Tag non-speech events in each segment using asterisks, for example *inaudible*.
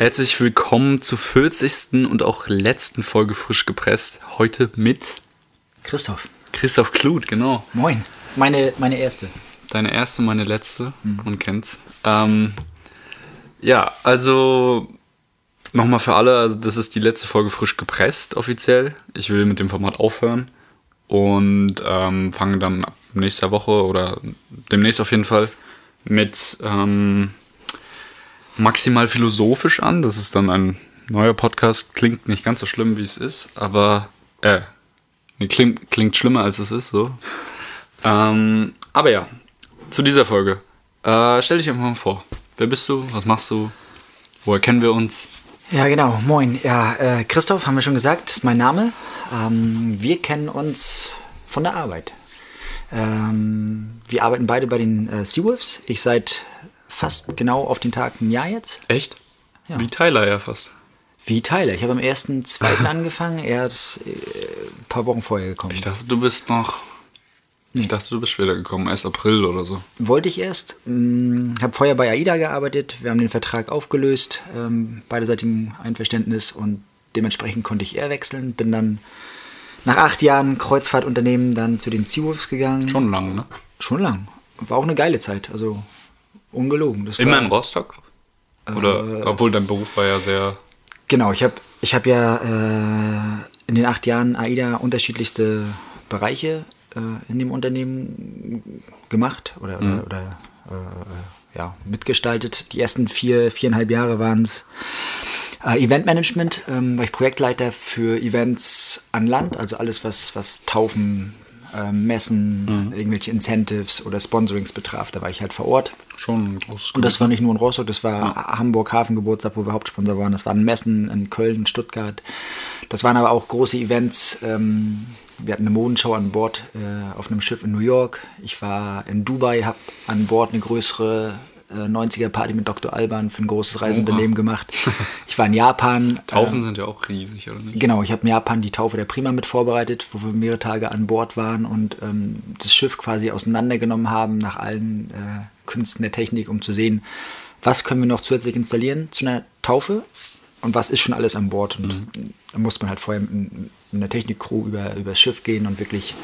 Herzlich willkommen zur 40. und auch letzten Folge frisch gepresst. Heute mit Christoph. Christoph Kluth, genau. Moin. Meine, meine erste. Deine erste, meine letzte. Man kennt's. Ähm, ja, also nochmal für alle, also das ist die letzte Folge frisch gepresst offiziell. Ich will mit dem Format aufhören und ähm, fange dann ab nächster Woche oder demnächst auf jeden Fall mit ähm, maximal philosophisch an. Das ist dann ein neuer Podcast. Klingt nicht ganz so schlimm, wie es ist, aber äh, klingt, klingt schlimmer, als es ist. So. Ähm, aber ja, zu dieser Folge. Äh, stell dich einfach mal vor. Wer bist du? Was machst du? Woher kennen wir uns? Ja, genau. Moin. Ja, äh, Christoph, haben wir schon gesagt, ist mein Name. Ähm, wir kennen uns von der Arbeit. Ähm, wir arbeiten beide bei den äh, Seawolves. Ich seit fast genau auf den Tag ein Jahr jetzt. Echt? Ja. Wie Tyler ja fast. Wie Tyler. Ich habe am 1.2. *laughs* angefangen. Er ist äh, ein paar Wochen vorher gekommen. Ich dachte, du bist noch. Ich dachte, du bist später gekommen, erst April oder so. Wollte ich erst. Habe vorher bei AIDA gearbeitet. Wir haben den Vertrag aufgelöst, ähm, beiderseitigem Einverständnis und dementsprechend konnte ich eher wechseln. Bin dann nach acht Jahren Kreuzfahrtunternehmen dann zu den Seawolves gegangen. Schon lang, ne? Schon lang. War auch eine geile Zeit. Also ungelogen. Das Immer war, in Rostock? Oder, obwohl dein Beruf war ja sehr. Genau, ich habe ich hab ja äh, in den acht Jahren AIDA unterschiedlichste Bereiche äh, in dem Unternehmen gemacht oder, oder, oder äh, ja, mitgestaltet. Die ersten vier, viereinhalb Jahre waren es äh, Eventmanagement, ähm, war ich Projektleiter für Events an Land, also alles, was, was Taufen, äh, Messen, irgendwelche Incentives oder Sponsorings betraf. Da war ich halt vor Ort. Schon ein großes Und das war nicht nur in Rostock, das war Hamburg Hafengeburtstag, wo wir Hauptsponsor waren. Das waren Messen in Köln, Stuttgart. Das waren aber auch große Events. Ähm, wir hatten eine Modenschau an Bord äh, auf einem Schiff in New York. Ich war in Dubai, habe an Bord eine größere äh, 90er-Party mit Dr. Alban für ein großes Reiseunternehmen gemacht. *laughs* Ich war in Japan. Taufen sind ja auch riesig, oder nicht? Genau, ich habe in Japan die Taufe der Prima mit vorbereitet, wo wir mehrere Tage an Bord waren und ähm, das Schiff quasi auseinandergenommen haben nach allen äh, Künsten der Technik, um zu sehen, was können wir noch zusätzlich installieren zu einer Taufe und was ist schon alles an Bord. Und da musste man halt vorher mit, einer Technikcrew über, über das Schiff gehen und wirklich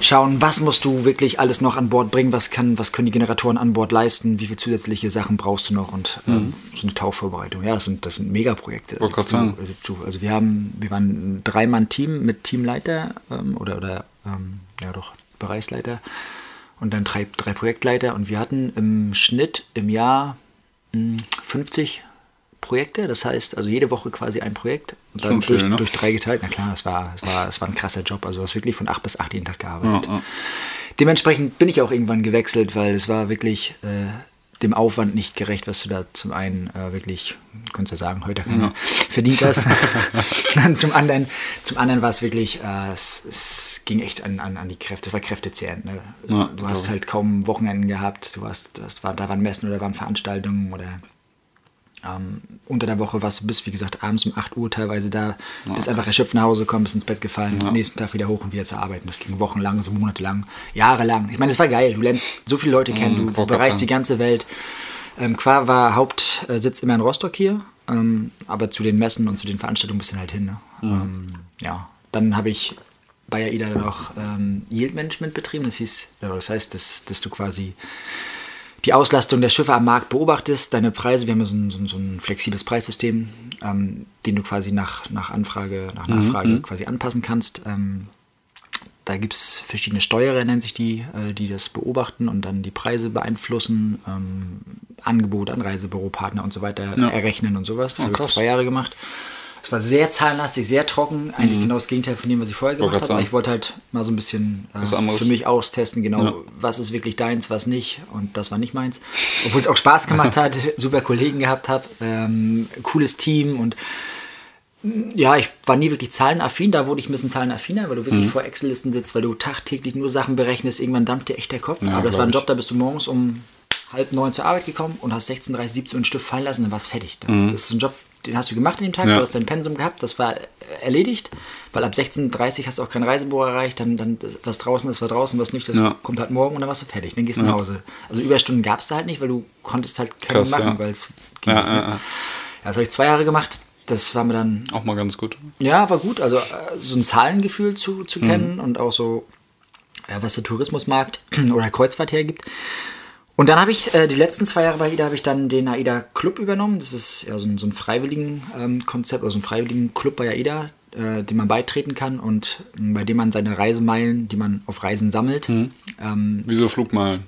schauen, was musst du wirklich alles noch an Bord bringen, was, kann, was können die Generatoren an Bord leisten, wie viele zusätzliche Sachen brauchst du noch und ähm, so eine Tauchvorbereitung. Ja, das sind, das sind Megaprojekte. Da sitzt du- sitzt du- Also wir haben, wir waren ein Dreimann-Team mit Teamleiter ähm, oder, oder ähm, ja doch, Bereichsleiter und dann drei, drei Projektleiter und wir hatten im Schnitt im Jahr mh, 50 Projekte, das heißt also jede Woche quasi ein Projekt und dann Schon viel, durch, ne? durch drei geteilt. Na klar, das war, das war, das war ein krasser Job. Also du hast wirklich von acht bis acht jeden Tag gearbeitet. Ja, ja. Dementsprechend bin ich auch irgendwann gewechselt, weil es war wirklich äh, dem Aufwand nicht gerecht, was du da zum einen äh, wirklich, kannst du ja sagen, heute keine verdient hast. *laughs* Dann zum anderen, zum anderen war es wirklich, äh, es, es ging echt an, an, an die Kräfte, es war kräftezehrend. Ne? Ja, du hast halt kaum Wochenenden gehabt, du hast, das war, da waren Messen oder waren Veranstaltungen oder ähm, unter der Woche warst du bis, wie gesagt, abends um 8 Uhr teilweise da, bist einfach erschöpft nach Hause gekommen, bist ins Bett gefallen, am nächsten Tag wieder hoch und wieder zu arbeiten. Das ging wochenlang, so monatelang, jahrelang. Ich meine, es war geil. Du lernst so viele Leute kennen, du, du bereist die ganze Welt. Ähm, Qua war Hauptsitz immer in Rostock hier, ähm, aber zu den Messen und zu den Veranstaltungen bist du halt hin. Ne? Ähm, ja, dann habe ich bei AIDA dann auch ähm, Yield Management betrieben. Das hieß, ja, das heißt, dass, dass du quasi die Auslastung der Schiffe am Markt beobachtest, deine Preise, wir haben ja so ein, so ein, so ein flexibles Preissystem, ähm, den du quasi nach, nach Anfrage, nach Nachfrage quasi anpassen kannst. Ähm, da gibt es verschiedene Steuerer, nennen sich die, äh, die das beobachten und dann die Preise beeinflussen, ähm, Angebote an Reisebüropartner und so weiter errechnen und sowas. Das Oh, habe ich zwei Jahre gemacht. Es war sehr zahlenlastig, sehr trocken, eigentlich genau das Gegenteil von dem, was ich vorher gemacht habe. Aber ich wollte halt mal so ein bisschen äh, für mich austesten, genau, Ja. was ist wirklich deins, was nicht. Und das war nicht meins. Obwohl es auch Spaß gemacht *laughs* hat, super Kollegen gehabt habe, ähm, cooles Team und mm, ja, ich war nie wirklich zahlenaffin, da wurde ich ein bisschen zahlenaffiner, weil du Mhm. wirklich vor Excel-Listen sitzt, weil du tagtäglich nur Sachen berechnest, irgendwann dampft dir echt der Kopf. Ja, Aber das war ein Job, da bist du morgens um halb neun zur Arbeit gekommen und hast 16, 30, 17 Uhr einen Stift fallen lassen, dann warst fertig. Das ist ein Job, den hast du gemacht an dem Tag, Mhm. Ja. du hast dein Pensum gehabt, das war erledigt, weil ab 16.30 hast du auch kein Reisebüro erreicht, dann, dann was draußen ist, war draußen, was nicht, das Ja. kommt halt morgen und dann warst du fertig, dann gehst du nach Hause. Also Überstunden gab es da halt nicht, weil du konntest halt keine Krass, machen, ja. weil es ging Ja, nicht, ja, ne? ja. das habe ich zwei Jahre gemacht. Das war mir dann, Auch mal ganz gut. ja, war gut. Also äh, so ein Zahlengefühl zu, zu kennen und auch so, äh, was der Tourismusmarkt *clears throat* oder Kreuzfahrt hergibt. Und dann habe ich äh, die letzten zwei Jahre bei AIDA habe ich dann den AIDA Club übernommen. Das ist ja so ein, so ein freiwilligen ähm, Konzept oder so ein freiwilligen Club bei AIDA, äh, dem man beitreten kann und ähm, bei dem man seine Reisemeilen, die man auf Reisen sammelt, ähm, Wie so Flugmeilen.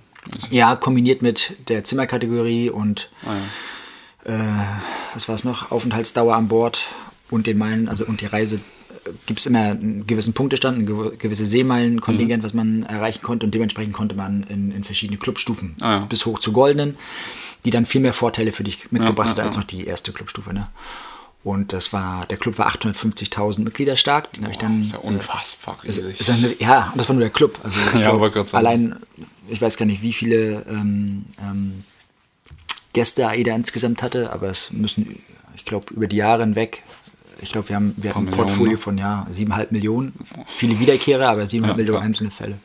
ja, kombiniert mit der Zimmerkategorie und Ah, ja. äh, was war es noch? Aufenthaltsdauer an Bord und den Meilen, also und die Reise gibt es immer einen gewissen Punktestand, ein gew- gewisse Seemeilenkontingent, was man erreichen konnte und dementsprechend konnte man in, in verschiedene Clubstufen Ah, ja. bis hoch zu goldenen, die dann viel mehr Vorteile für dich mitgebracht Ja, hat ja, als ja. noch die erste Clubstufe. Ne? Und das war, der Club war 850.000 Mitglieder stark, den habe ich dann ist ja unfassbar riesig. ist eine, ja, und das war nur der Club. Also *laughs* ich Ja, glaub, sagen. allein, ich weiß gar nicht, wie viele ähm, ähm, Gäste AIDA insgesamt hatte, aber es müssen, ich glaube, über die Jahre hinweg, ich glaube, wir haben wir hatten ein Portfolio ne? von ja, 7,5 Millionen. Viele Wiederkehrer, aber 7,5 Ja, Millionen einzelne Fälle.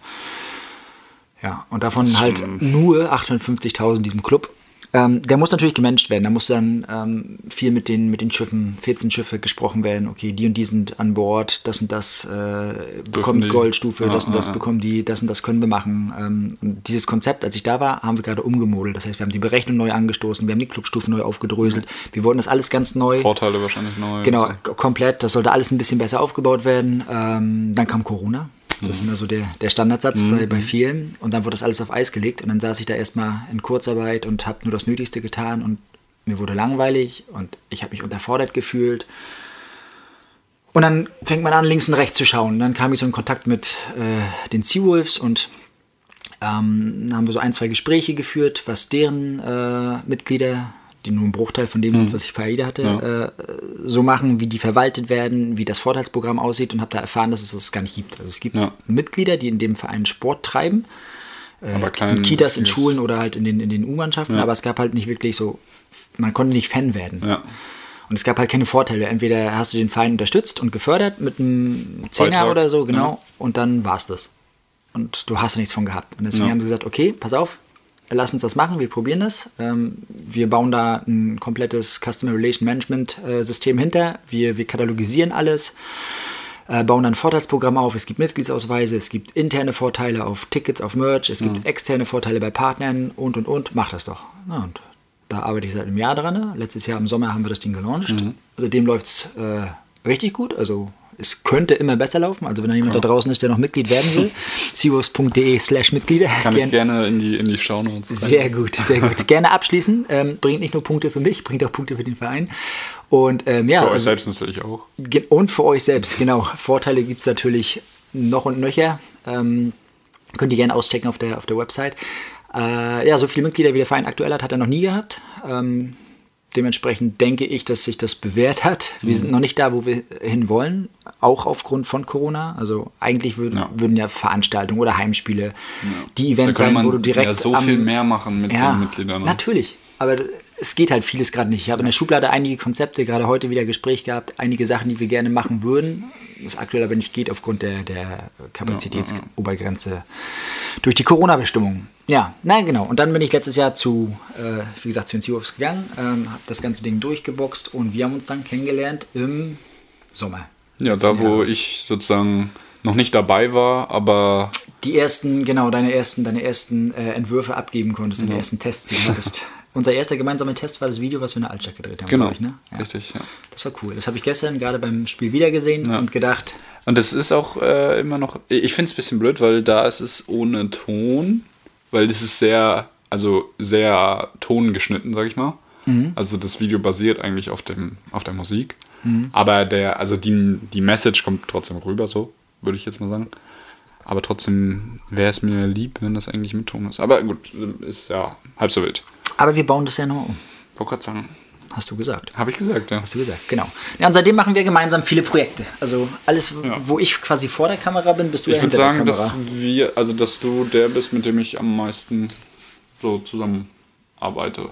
Ja, und davon halt nur 850.000 in diesem Club. Ähm, der muss natürlich gemanagt werden. Da muss dann ähm, viel mit den, mit den Schiffen, 14 Schiffe gesprochen werden. Okay, die und die sind an Bord, das und das äh, bekommt die? Goldstufe, Ja, das und das ja, ja. bekommen die, das und das können wir machen. Ähm, und dieses Konzept, als ich da war, haben wir gerade umgemodelt. Das heißt, wir haben die Berechnung neu angestoßen, wir haben die Clubstufen neu aufgedröselt. Wir wollten das alles ganz neu. Vorteile wahrscheinlich neu. Genau, So. komplett. Das sollte alles ein bisschen besser aufgebaut werden. Ähm, dann kam Corona. Das ist immer so der, der Standardsatz bei, bei vielen. Und dann wurde das alles auf Eis gelegt. Und dann saß ich da erstmal in Kurzarbeit und habe nur das Nötigste getan. Und mir wurde langweilig und ich habe mich unterfordert gefühlt. Und dann fängt man an, links und rechts zu schauen. Dann kam ich so in Kontakt mit äh, den Seawolves und ähm, haben wir so ein, zwei Gespräche geführt, was deren äh, Mitglieder, die nur ein Bruchteil von dem sind, was ich bei AIDA hatte, äh, so machen, wie die verwaltet werden, wie das Vorteilsprogramm aussieht und habe da erfahren, dass es das gar nicht gibt. Also es gibt Ja. Mitglieder, die in dem Verein Sport treiben, Aber klein, in Kitas, in Schulen oder halt in den, in den U-Mannschaften, Ja. aber es gab halt nicht wirklich so, man konnte nicht Fan werden. Ja. Und es gab halt keine Vorteile. Entweder hast du den Verein unterstützt und gefördert mit einem Zehner oder so, genau, ja. und dann war's das. Und du hast da nichts von gehabt. Und deswegen Ja. haben sie gesagt, okay, pass auf, lass uns das machen, wir probieren das. Ähm, wir bauen da ein komplettes Customer Relation Management äh, System hinter. Wir, wir katalogisieren alles, äh, bauen dann ein Vorteilsprogramm auf. Es gibt Mitgliedsausweise, es gibt interne Vorteile auf Tickets, auf Merch, es gibt externe Vorteile bei Partnern und und und. Mach das doch. Na, und da arbeite ich seit einem Jahr dran. Letztes Jahr im Sommer haben wir das Ding gelauncht. Seitdem läuft es äh, richtig gut. Also es könnte immer besser laufen. Also wenn da jemand da draußen ist, der noch Mitglied werden will, *laughs* seawolves.de slash Mitglieder. Kann Gern- ich gerne in die, in die Shownotes sehr gut, sehr gut. Gerne abschließen. Ähm, bringt nicht nur Punkte für mich, bringt auch Punkte für den Verein. Und ähm, ja, Für euch also- selbst natürlich auch. Und für euch selbst, genau. Vorteile gibt es natürlich noch und nöcher. Ähm, könnt ihr gerne auschecken auf der, auf der Website. Äh, ja, so viele Mitglieder wie der Verein aktuell hat, hat er noch nie gehabt. Ähm, dementsprechend denke ich, dass sich das bewährt hat. Wir Mhm. sind noch nicht da, wo wir hin wollen, auch aufgrund von Corona. Also eigentlich würden, Ja. würden ja Veranstaltungen oder Heimspiele die Da Events sein, wo du direkt ja so viel mehr machen mit ja, den Mitgliedern. Ne? Natürlich. Aber es geht halt vieles gerade nicht. Ich habe in der Schublade einige Konzepte, gerade heute wieder Gespräch gehabt, einige Sachen, die wir gerne machen würden, was aktuell aber nicht geht aufgrund der, der Kapazitätsobergrenze durch die Corona-Bestimmung. Ja, na genau. Und dann bin ich letztes Jahr zu, äh, wie gesagt, zu den Seahawks gegangen, ähm, habe das ganze Ding durchgeboxt und wir haben uns dann kennengelernt im Sommer. Ja, da wo Jahres. ich sozusagen noch nicht dabei war, aber die ersten, genau, deine ersten, deine ersten äh, Entwürfe abgeben konntest, deine ersten Tests die du hattest. *laughs* Unser erster gemeinsamer Test war das Video, was wir in der Altstadt gedreht haben, genau, ich, ne? Ja. richtig, ja. Das war cool. Das habe ich gestern gerade beim Spiel wieder gesehen Ja. und gedacht, Und das ist auch äh, immer noch, ich finde es ein bisschen blöd, weil da ist es ohne Ton, weil das ist sehr, also sehr tongeschnitten, sag ich mal. Mhm. Also das Video basiert eigentlich auf, dem, auf der Musik. Aber der, also die, die Message kommt trotzdem rüber, so, würde ich jetzt mal sagen. Aber trotzdem wäre es mir lieb, wenn das eigentlich mit Ton ist. Aber gut, ist ja halb so wild. Aber wir bauen das ja noch um. Wollte gerade sagen, Hast du gesagt. habe ich gesagt, ja. Hast du gesagt, genau. Ja, und seitdem machen wir gemeinsam viele Projekte. Also alles, Ja. wo ich quasi vor der Kamera bin, bist du Ich ja würde hinter sagen, der Kamera. dass wir, also dass du der bist, mit dem ich am meisten so zusammen arbeite.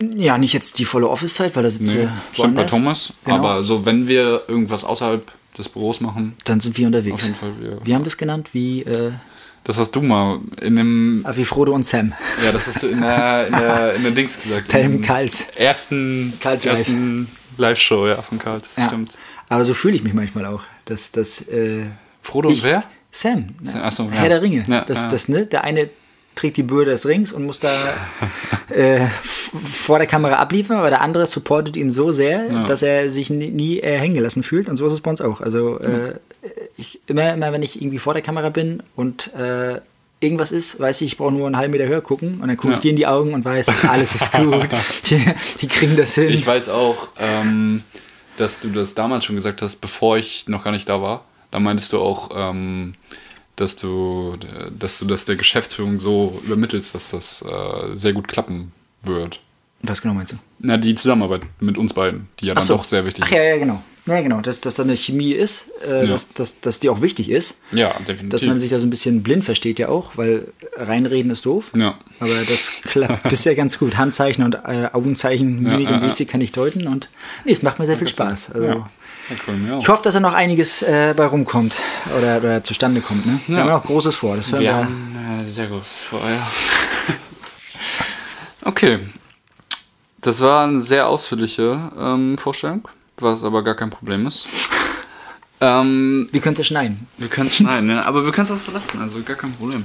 ja, nicht jetzt die volle Office-Zeit, weil da sitzt Nee, wir bei. Thomas. Genau. Aber so, wenn wir irgendwas außerhalb des Büros machen, Dann sind wir unterwegs. auf jeden Fall wir. Wie haben wir es genannt? Wie, äh, Das hast du mal in dem. Ah, wie Frodo und Sam. Ja, das hast du in der, in der, *laughs* in der Dings gesagt. Pelham Karls. Ersten, Karls ersten Live-Show, ja, von Karls. Ja. Stimmt. Aber so fühle ich mich manchmal auch. Dass, dass, äh, Frodo und wer? Sam. Sam, ach so, ja. Herr der Ringe. Ja, das, ja. Das, ne? Der eine trägt die Bürde des Rings und muss da *laughs* äh, vor der Kamera abliefern, aber der andere supportet ihn so sehr, dass er sich nie, nie äh, hängen gelassen fühlt. Und so ist es bei uns auch. Also äh, ich, immer, immer, wenn ich irgendwie vor der Kamera bin und äh, irgendwas ist, weiß ich, ich brauche nur einen halben Meter höher gucken und dann gucke ich Ja. dir in die Augen und weiß, alles ist gut. *laughs* die, die kriegen das hin. Ich weiß auch, ähm, dass du das damals schon gesagt hast, bevor ich noch gar nicht da war. Da meintest du auch, ähm, dass du, dass du das der Geschäftsführung so übermittelst, dass das äh, sehr gut klappen wird. Was genau meinst du? Na, die Zusammenarbeit mit uns beiden, die ja dann so. doch sehr wichtig Ach ist. ja, ja, genau. Ja, genau, dass, dass da eine Chemie ist, äh, Ja. dass, dass, dass die auch wichtig ist. Ja, definitiv. Dass man sich da so ein bisschen blind versteht ja auch, weil reinreden ist doof. Ja. Aber das klappt *laughs* bisher ganz gut. Handzeichen und äh, Augenzeichen, Mimik ja, und. Gestik kann ich deuten und nee, es macht mir sehr viel Spaß. Also. Ich hoffe, dass da noch einiges äh, bei rumkommt oder, oder zustande kommt. Ne? Wir haben auch Großes vor. Das hören Wir wir. haben äh, sehr großes vor, ja. *laughs* okay. Das war eine sehr ausführliche ähm, Vorstellung, was aber gar kein Problem ist. Ähm, Wir können es ja schneiden. wir können es schneiden, ne? aber wir können es auch verlassen, also gar kein Problem.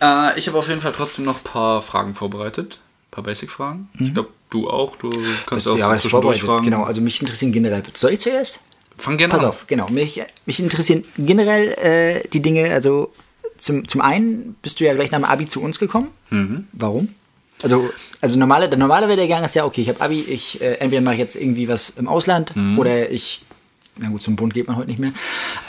Äh, ich habe auf jeden Fall trotzdem noch ein paar Fragen vorbereitet. Ein paar Basic-Fragen. Ich glaube, du auch. Du kannst auch Mhm. ja, zwischendurch vorbereitet. Genau, also mich interessieren generell. Soll ich zuerst? Fang gerne Pass an. auf, genau. Mich, mich interessieren generell äh, die Dinge, also zum, zum einen bist du ja gleich nach dem Abi zu uns gekommen. Mhm. Warum? Also, also normale, der normale Werdegang ist ja, okay, ich habe Abi, ich äh, entweder mache ich jetzt irgendwie was im Ausland Mhm. oder ich, na gut, zum Bund geht man heute nicht mehr.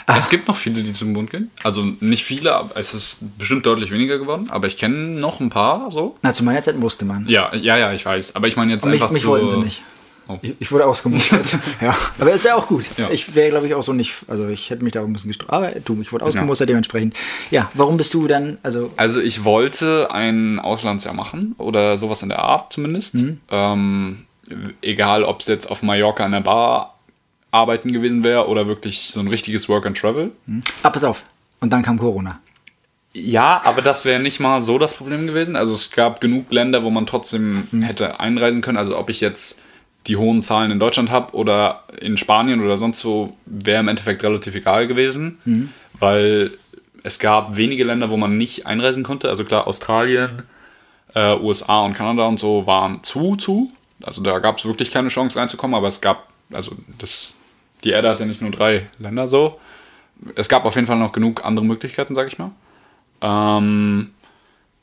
Es gibt noch viele, die zum Bund gehen. Also nicht viele, aber es ist bestimmt deutlich weniger geworden. Aber ich kenne noch ein paar so. Na, zu meiner Zeit musste man. Ja, ja, ja, ich weiß. Aber ich meine jetzt Und mich, einfach mich so. wollten sie nicht. Oh. Ich, ich wurde ausgemustert. *laughs* ja. Aber ist ja auch gut. Ja. Ich wäre, glaube ich, auch so nicht, also ich hätte mich da auch ein bisschen gestritten. Aber du, ich wurde ausgemustert dementsprechend. Ja, warum bist du dann, also Also ich wollte ein Auslandsjahr machen oder sowas in der Art zumindest. Mhm. Ähm, egal, ob es jetzt auf Mallorca in der Bar arbeiten gewesen wäre oder wirklich so ein richtiges Work and Travel. Ah, pass auf. Und dann kam Corona. Ja, aber das wäre nicht mal so das Problem gewesen. Also es gab genug Länder, wo man trotzdem hätte einreisen können. Also ob ich jetzt die hohen Zahlen in Deutschland habe oder in Spanien oder sonst wo, wäre im Endeffekt relativ egal gewesen. Weil es gab wenige Länder, wo man nicht einreisen konnte. Also klar, Australien, äh, USA und Kanada und so waren zu, zu. Also da gab es wirklich keine Chance reinzukommen, aber es gab, also das, die Erde hat ja nicht nur drei Länder so. Es gab auf jeden Fall noch genug andere Möglichkeiten, sag ich mal. Ähm,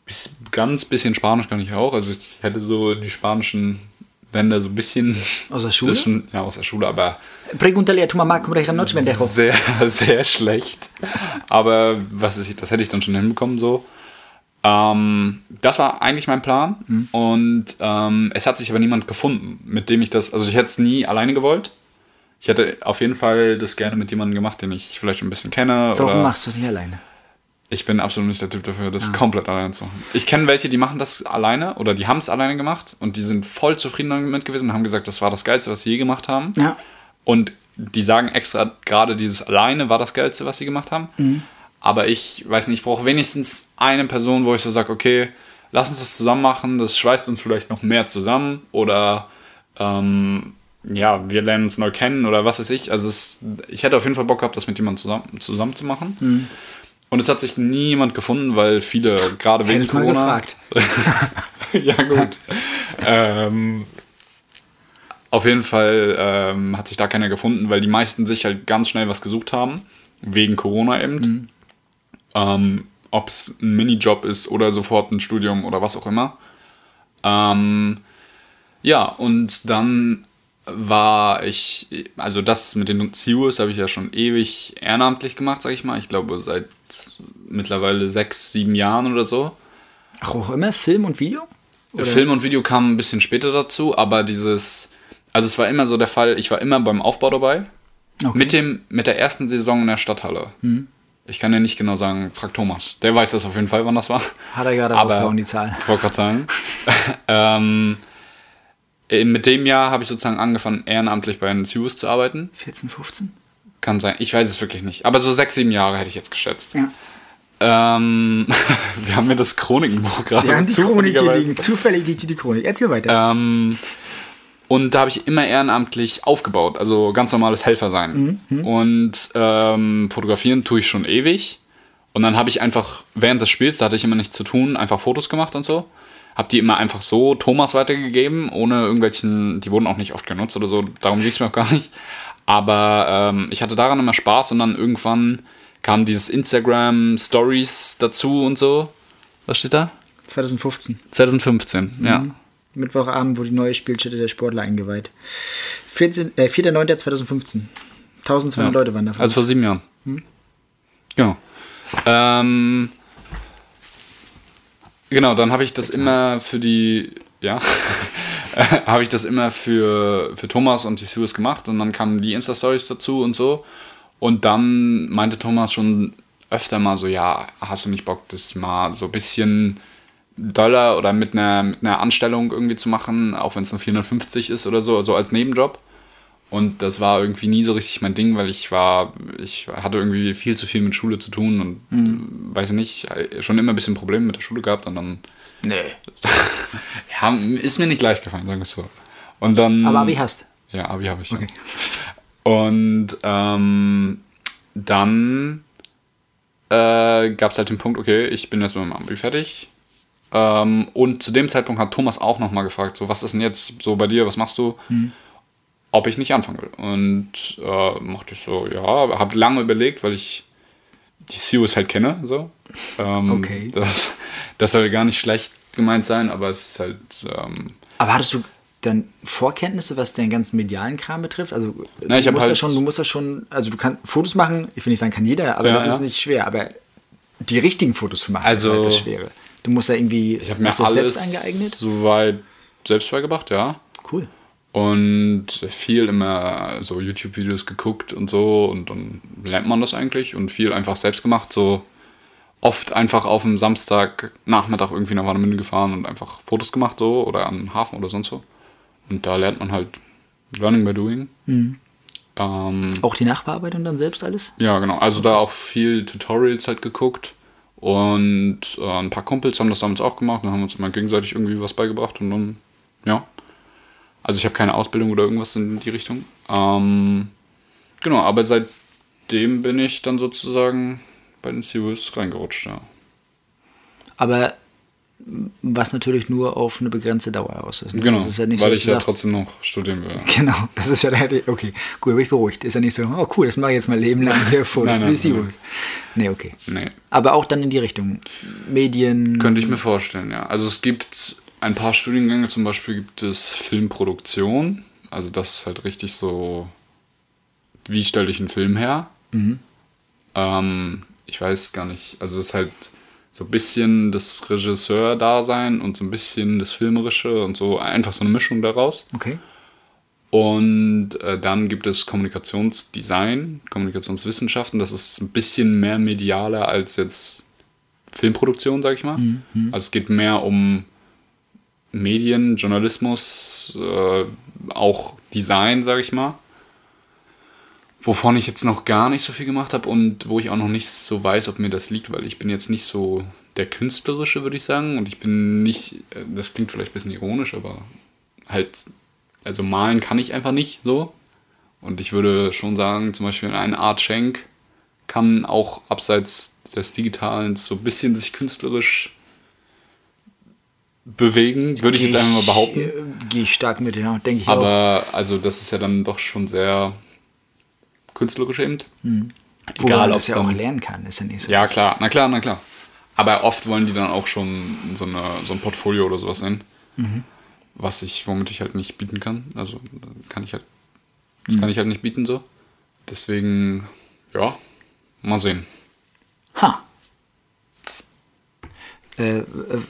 bis, ganz bisschen Spanisch kann ich auch. Also ich hätte so die spanischen Länder so ein bisschen. Aus der Schule? Schon, ja, aus der Schule, aber Pregúntale a tu mamá cómo era noche, pendejo. sehr, *laughs* sehr schlecht. Aber was ist, das hätte ich dann schon hinbekommen so. Ähm, das war eigentlich mein Plan. Und ähm, es hat sich aber niemand gefunden, mit dem ich das. Also ich hätte es nie alleine gewollt. Ich hätte auf jeden Fall das gerne mit jemandem gemacht, den ich vielleicht ein bisschen kenne. Warum machst du es nicht alleine? Ich bin absolut nicht der Typ dafür, das komplett alleine zu machen. Ich kenne welche, die machen das alleine oder die haben es alleine gemacht und die sind voll zufrieden damit gewesen und haben gesagt, das war das Geilste, was sie je gemacht haben. Ja. Und die sagen extra, gerade dieses alleine war das Geilste, was sie gemacht haben. Aber ich weiß nicht, ich brauche wenigstens eine Person, wo ich so sage, okay, lass uns das zusammen machen, das schweißt uns vielleicht noch mehr zusammen oder ähm, ja, wir lernen uns neu kennen oder was weiß ich. Also es, ich hätte auf jeden Fall Bock gehabt, das mit jemandem zusammen, zusammen zu machen. Und es hat sich niemand gefunden, weil viele, gerade wegen Corona. *laughs* ja, gut. ähm, auf jeden Fall ähm, hat sich da keiner gefunden, weil die meisten sich halt ganz schnell was gesucht haben. Wegen Corona eben. Ähm, Ob es ein Minijob ist oder sofort ein Studium oder was auch immer. Ähm, ja, und dann war ich, also das mit den CEOs habe ich ja schon ewig ehrenamtlich gemacht, sag ich mal. Ich glaube seit mittlerweile sechs, sieben Jahren oder so. Ach, auch immer Film und Video? Oder? Film und Video kamen ein bisschen später dazu, aber dieses, also es war immer so der Fall, ich war immer beim Aufbau dabei. Okay. Mit, dem, mit der ersten Saison in der Stadthalle. Ich kann ja nicht genau sagen, frag Thomas. Der weiß das auf jeden Fall, wann das war. Hat er gerade rausgehauen, die Zahl. Ich wollte gerade sagen. *laughs* ähm, äh, mit dem Jahr habe ich sozusagen angefangen, ehrenamtlich bei den CUs zu arbeiten. 14, 15? Kann sein. Ich weiß es wirklich nicht. Aber so sechs, sieben Jahre hätte ich jetzt geschätzt. Ja. Ähm, *laughs* wir haben mir das Chronikenbuch gerade Wir haben die Chronik hier liegen. Zufällig liegt hier die Chronik. Erzähl weiter. Ähm, und da habe ich immer ehrenamtlich aufgebaut, also ganz normales Helfer sein. Und ähm, fotografieren tue ich schon ewig. Und dann habe ich einfach während des Spiels, da hatte ich immer nichts zu tun, einfach Fotos gemacht und so. Habe die immer einfach so Thomas weitergegeben, ohne irgendwelchen, die wurden auch nicht oft genutzt oder so, darum ging es mir auch gar nicht. Aber ähm, ich hatte daran immer Spaß und dann irgendwann kam dieses Instagram Stories dazu und so. Was steht da? 2015. 2015, ja. Mittwochabend wurde die neue Spielstätte der Sportler eingeweiht. 14, äh, 4.9.2015. 1200 Ja. Leute waren davon. Also vor sieben Jahren. Genau. Ähm, genau, dann habe ich das immer für die, ja, *laughs* habe ich das immer für, für Thomas und die Suez gemacht und dann kamen die Insta-Stories dazu und so. Und dann meinte Thomas schon öfter mal so, ja, hast du nicht Bock, das mal so ein bisschen Dollar oder mit einer, mit einer Anstellung irgendwie zu machen, auch wenn es nur 450 ist oder so, also als Nebenjob. Und das war irgendwie nie so richtig mein Ding, weil ich war, ich hatte irgendwie viel zu viel mit Schule zu tun und äh, weiß nicht, schon immer ein bisschen Probleme mit der Schule gehabt und dann, nee. *laughs* ja, ist mir nicht leicht gefallen, sagen wir es so. Und dann. Aber Abi hast. Ja, Abi habe ich. Okay. Ja. Und ähm, dann äh, gab es halt den Punkt, okay, ich bin jetzt mit meinem Abi fertig. Ähm, und zu dem Zeitpunkt hat Thomas auch nochmal gefragt, so, was ist denn jetzt so bei dir, was machst du? Ob ich nicht anfangen will. Und äh, machte ich so, ja, habe lange überlegt, weil ich die Series halt kenne, so. Ähm, Okay. Das, das soll gar nicht schlecht gemeint sein, aber es ist halt, ähm, Aber hattest du dann Vorkenntnisse, was den ganzen medialen Kram betrifft? Also Na, ich du, musst ja halt- schon, du musst ja schon, also du kannst Fotos machen, ich will nicht sagen, kann jeder, aber Ja, das ist ja. nicht schwer. Aber die richtigen Fotos zu machen, Also- ist halt das Schwere. Du musst ja irgendwie, ich habe mir alles selbst angeeignet? soweit selbst beigebracht, ja. Cool. Und viel immer so YouTube-Videos geguckt und so und dann lernt man das eigentlich und viel einfach selbst gemacht, so oft einfach auf dem Samstagnachmittag irgendwie nach Warnemünde gefahren und einfach Fotos gemacht so oder am Hafen oder sonst so. Und da lernt man halt Learning by Doing. Ähm, Auch die Nachbearbeitung dann selbst alles? ja, genau. Also da auch viel Tutorials halt geguckt. Und äh, ein paar Kumpels haben das damals auch gemacht und haben uns immer gegenseitig irgendwie was beigebracht und dann, ja. Also ich habe keine Ausbildung oder irgendwas in die Richtung. Ähm, genau, aber seitdem bin ich dann sozusagen bei den Series reingerutscht, ja. Aber was natürlich nur auf eine begrenzte Dauer aus ist. ne? Genau, Das ist ja nicht weil so, ich ja sagst, trotzdem noch studieren will. *laughs* Genau, das ist ja der, okay, gut, bin ich beruhigt. Ist ja nicht so, oh cool, das mache ich jetzt mein Leben lang hier Fotos *laughs* Nein, nein, Seawolves. Nee, okay. Nee. Aber auch dann in die Richtung Medien. Könnte ich mir vorstellen, ja. Also es gibt ein paar Studiengänge, zum Beispiel gibt es Filmproduktion. Also das ist halt richtig so, wie stelle ich einen Film her? Ähm, ich weiß gar nicht. Also es ist halt so ein bisschen das Regisseur-Dasein und so ein bisschen das Filmerische und so einfach so eine Mischung daraus. Okay. Und äh, dann gibt es Kommunikationsdesign, Kommunikationswissenschaften. Das ist ein bisschen mehr medialer als jetzt Filmproduktion, sag ich mal. Also es geht mehr um Medien, Journalismus, äh, auch Design, sag ich mal. Wovon ich jetzt noch gar nicht so viel gemacht habe und wo ich auch noch nicht so weiß, ob mir das liegt, weil ich bin jetzt nicht so der Künstlerische, würde ich sagen. Und ich bin nicht, äh, das klingt vielleicht ein bisschen ironisch, aber halt, also malen kann ich einfach nicht so. Und ich würde schon sagen, zum Beispiel ein Art Schenk kann auch abseits des Digitalen so ein bisschen sich künstlerisch bewegen, würde ich jetzt einfach mal behaupten. Äh, Gehe ich stark mit, ja, denke ich auch. Aber also das ist ja dann doch schon sehr künstlerisch eben. Wobei man das ob's ja auch dann- lernen kann, ist ja nicht so. Ja, klar, na klar, na klar. Aber oft wollen die dann auch schon so, eine, so ein Portfolio oder sowas sehen, was ich, womit ich halt nicht bieten kann. Also kann ich halt, das kann ich halt nicht bieten so. Deswegen, ja, mal sehen. Ha. Äh,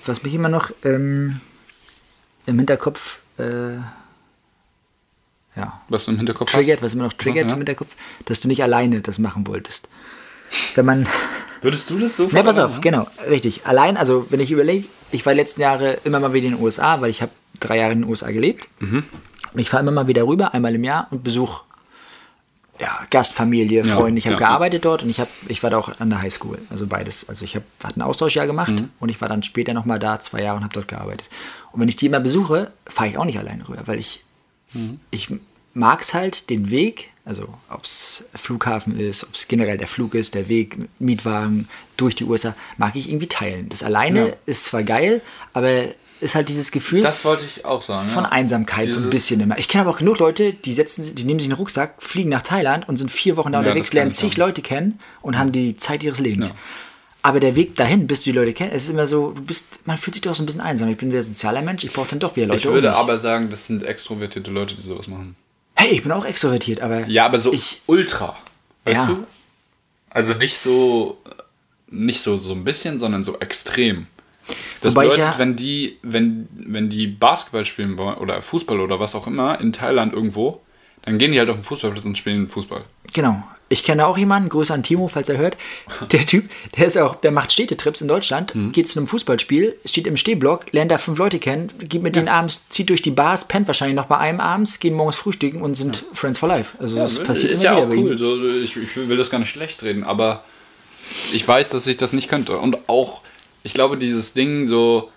was mich immer noch ähm, im Hinterkopf, äh, ja, Was du im Hinterkopf triggert, hast. was immer noch triggert Ja. im Hinterkopf, dass du nicht alleine das machen wolltest. Wenn man, *laughs* Würdest du das so ne, pass verändern, auf, genau, richtig. Allein, also wenn ich überlege, ich war die letzten Jahre immer mal wieder in den USA, weil ich habe drei Jahre in den USA gelebt. Und ich fahre immer mal wieder rüber, einmal im Jahr und besuche ja, Gastfamilie, Freunde. Ich habe ja. gearbeitet dort und ich, hab, ich war da auch an der Highschool. Also beides. Also ich hab, hatte ein Austauschjahr gemacht Mhm. und ich war dann später nochmal da, zwei Jahre und habe dort gearbeitet. Und wenn ich die immer besuche, fahre ich auch nicht alleine rüber, weil ich, Mhm. ich mag es halt, den Weg, also ob es Flughafen ist, ob es generell der Flug ist, der Weg, Mietwagen durch die USA, mag ich irgendwie teilen. Das alleine Ja. ist zwar geil, aber ist halt dieses Gefühl Das wollte ich auch sagen. von ja. Einsamkeit so ein Dieses- bisschen immer. Ich kenne aber auch genug Leute, die setzen, die nehmen sich einen Rucksack, fliegen nach Thailand und sind vier Wochen da Ja, unterwegs, lernen zig. Leute kennen und haben die Zeit ihres Lebens. Aber der Weg dahin, bis du die Leute kennst, es ist immer so, du bist, man fühlt sich doch so ein bisschen einsam. Ich bin ein sehr sozialer Mensch, ich brauche dann doch wieder Leute Ich würde um aber sagen, das sind extrovertierte Leute, die sowas machen. Hey, ich bin auch extrovertiert, aber Ja, aber so ich, ultra. Weißt Ja. du? Also nicht so, nicht so, so ein bisschen, sondern so extrem. Das Wobei bedeutet, ja- wenn die, wenn, wenn die Basketball spielen wollen oder Fußball oder was auch immer in Thailand irgendwo, dann gehen die halt auf den Fußballplatz und spielen Fußball. Genau. Ich kenne auch jemanden, Grüße an Timo, falls er hört. Der Typ, der ist auch, der macht Städtetrips in Deutschland, Mhm. geht zu einem Fußballspiel, steht im Stehblock, lernt da fünf Leute kennen, geht mit denen abends, zieht durch die Bars, pennt wahrscheinlich noch bei einem abends, gehen morgens frühstücken und sind Friends for Life. Also das passiert ist immer ja wieder auch cool. So, ich, ich will das gar nicht schlecht reden, aber ich weiß, dass ich das nicht könnte. Und auch, ich glaube, dieses Ding so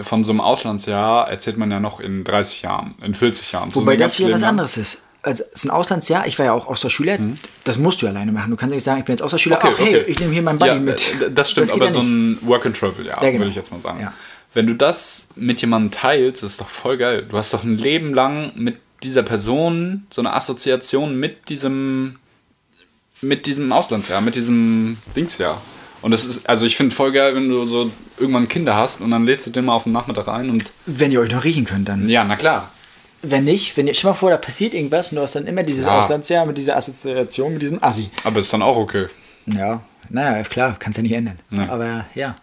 von so einem Auslandsjahr erzählt man ja noch in 30 Jahren, in 40 Jahren. Wobei das wieder was anderes ist. Also es ist ein Auslandsjahr, ich war ja auch Austauschschüler, das musst du alleine machen. Du kannst nicht sagen, ich bin jetzt Austauschschüler, Okay, ach hey, okay. ich nehme hier meinen Buddy ja, mit. äh, Das stimmt, geht aber ja so ein Work and Travel, ja, Ja, genau. würde ich jetzt mal sagen. Ja. Wenn du das mit jemandem teilst, ist doch voll geil. Du hast doch ein Leben lang mit dieser Person so eine Assoziation mit diesem mit diesem Auslandsjahr, mit diesem Dingsjahr. Und das ist, also ich finde voll geil, wenn du so irgendwann Kinder hast und dann lädst du den mal auf den Nachmittag ein und Wenn ihr euch noch riechen könnt, dann. ja, na klar. Wenn nicht, wenn ihr, stell mal vor, da passiert irgendwas und du hast dann immer dieses Ja. Auslandsjahr mit dieser Assoziation, mit diesem Assi. Aber ist dann auch okay. Ja, naja, klar, kannst ja nicht ändern. Nee. Aber ja.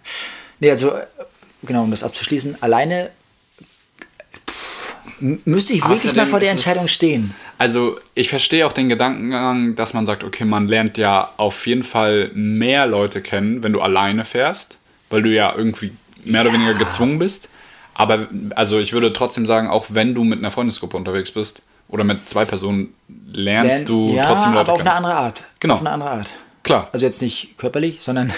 Nee, also, genau, um das abzuschließen, alleine pff, müsste ich wirklich mal vor der Entscheidung stehen. Also ich verstehe auch den Gedankengang, dass man sagt, okay, man lernt ja auf jeden Fall mehr Leute kennen, wenn du alleine fährst, weil du ja irgendwie mehr oder weniger gezwungen bist. Aber also ich würde trotzdem sagen, auch wenn du mit einer Freundesgruppe unterwegs bist oder mit zwei Personen, lernst Lern- du ja, trotzdem Leute aber auf kennen. eine andere Art. Genau. Auf eine andere Art. Klar. Also jetzt nicht körperlich, sondern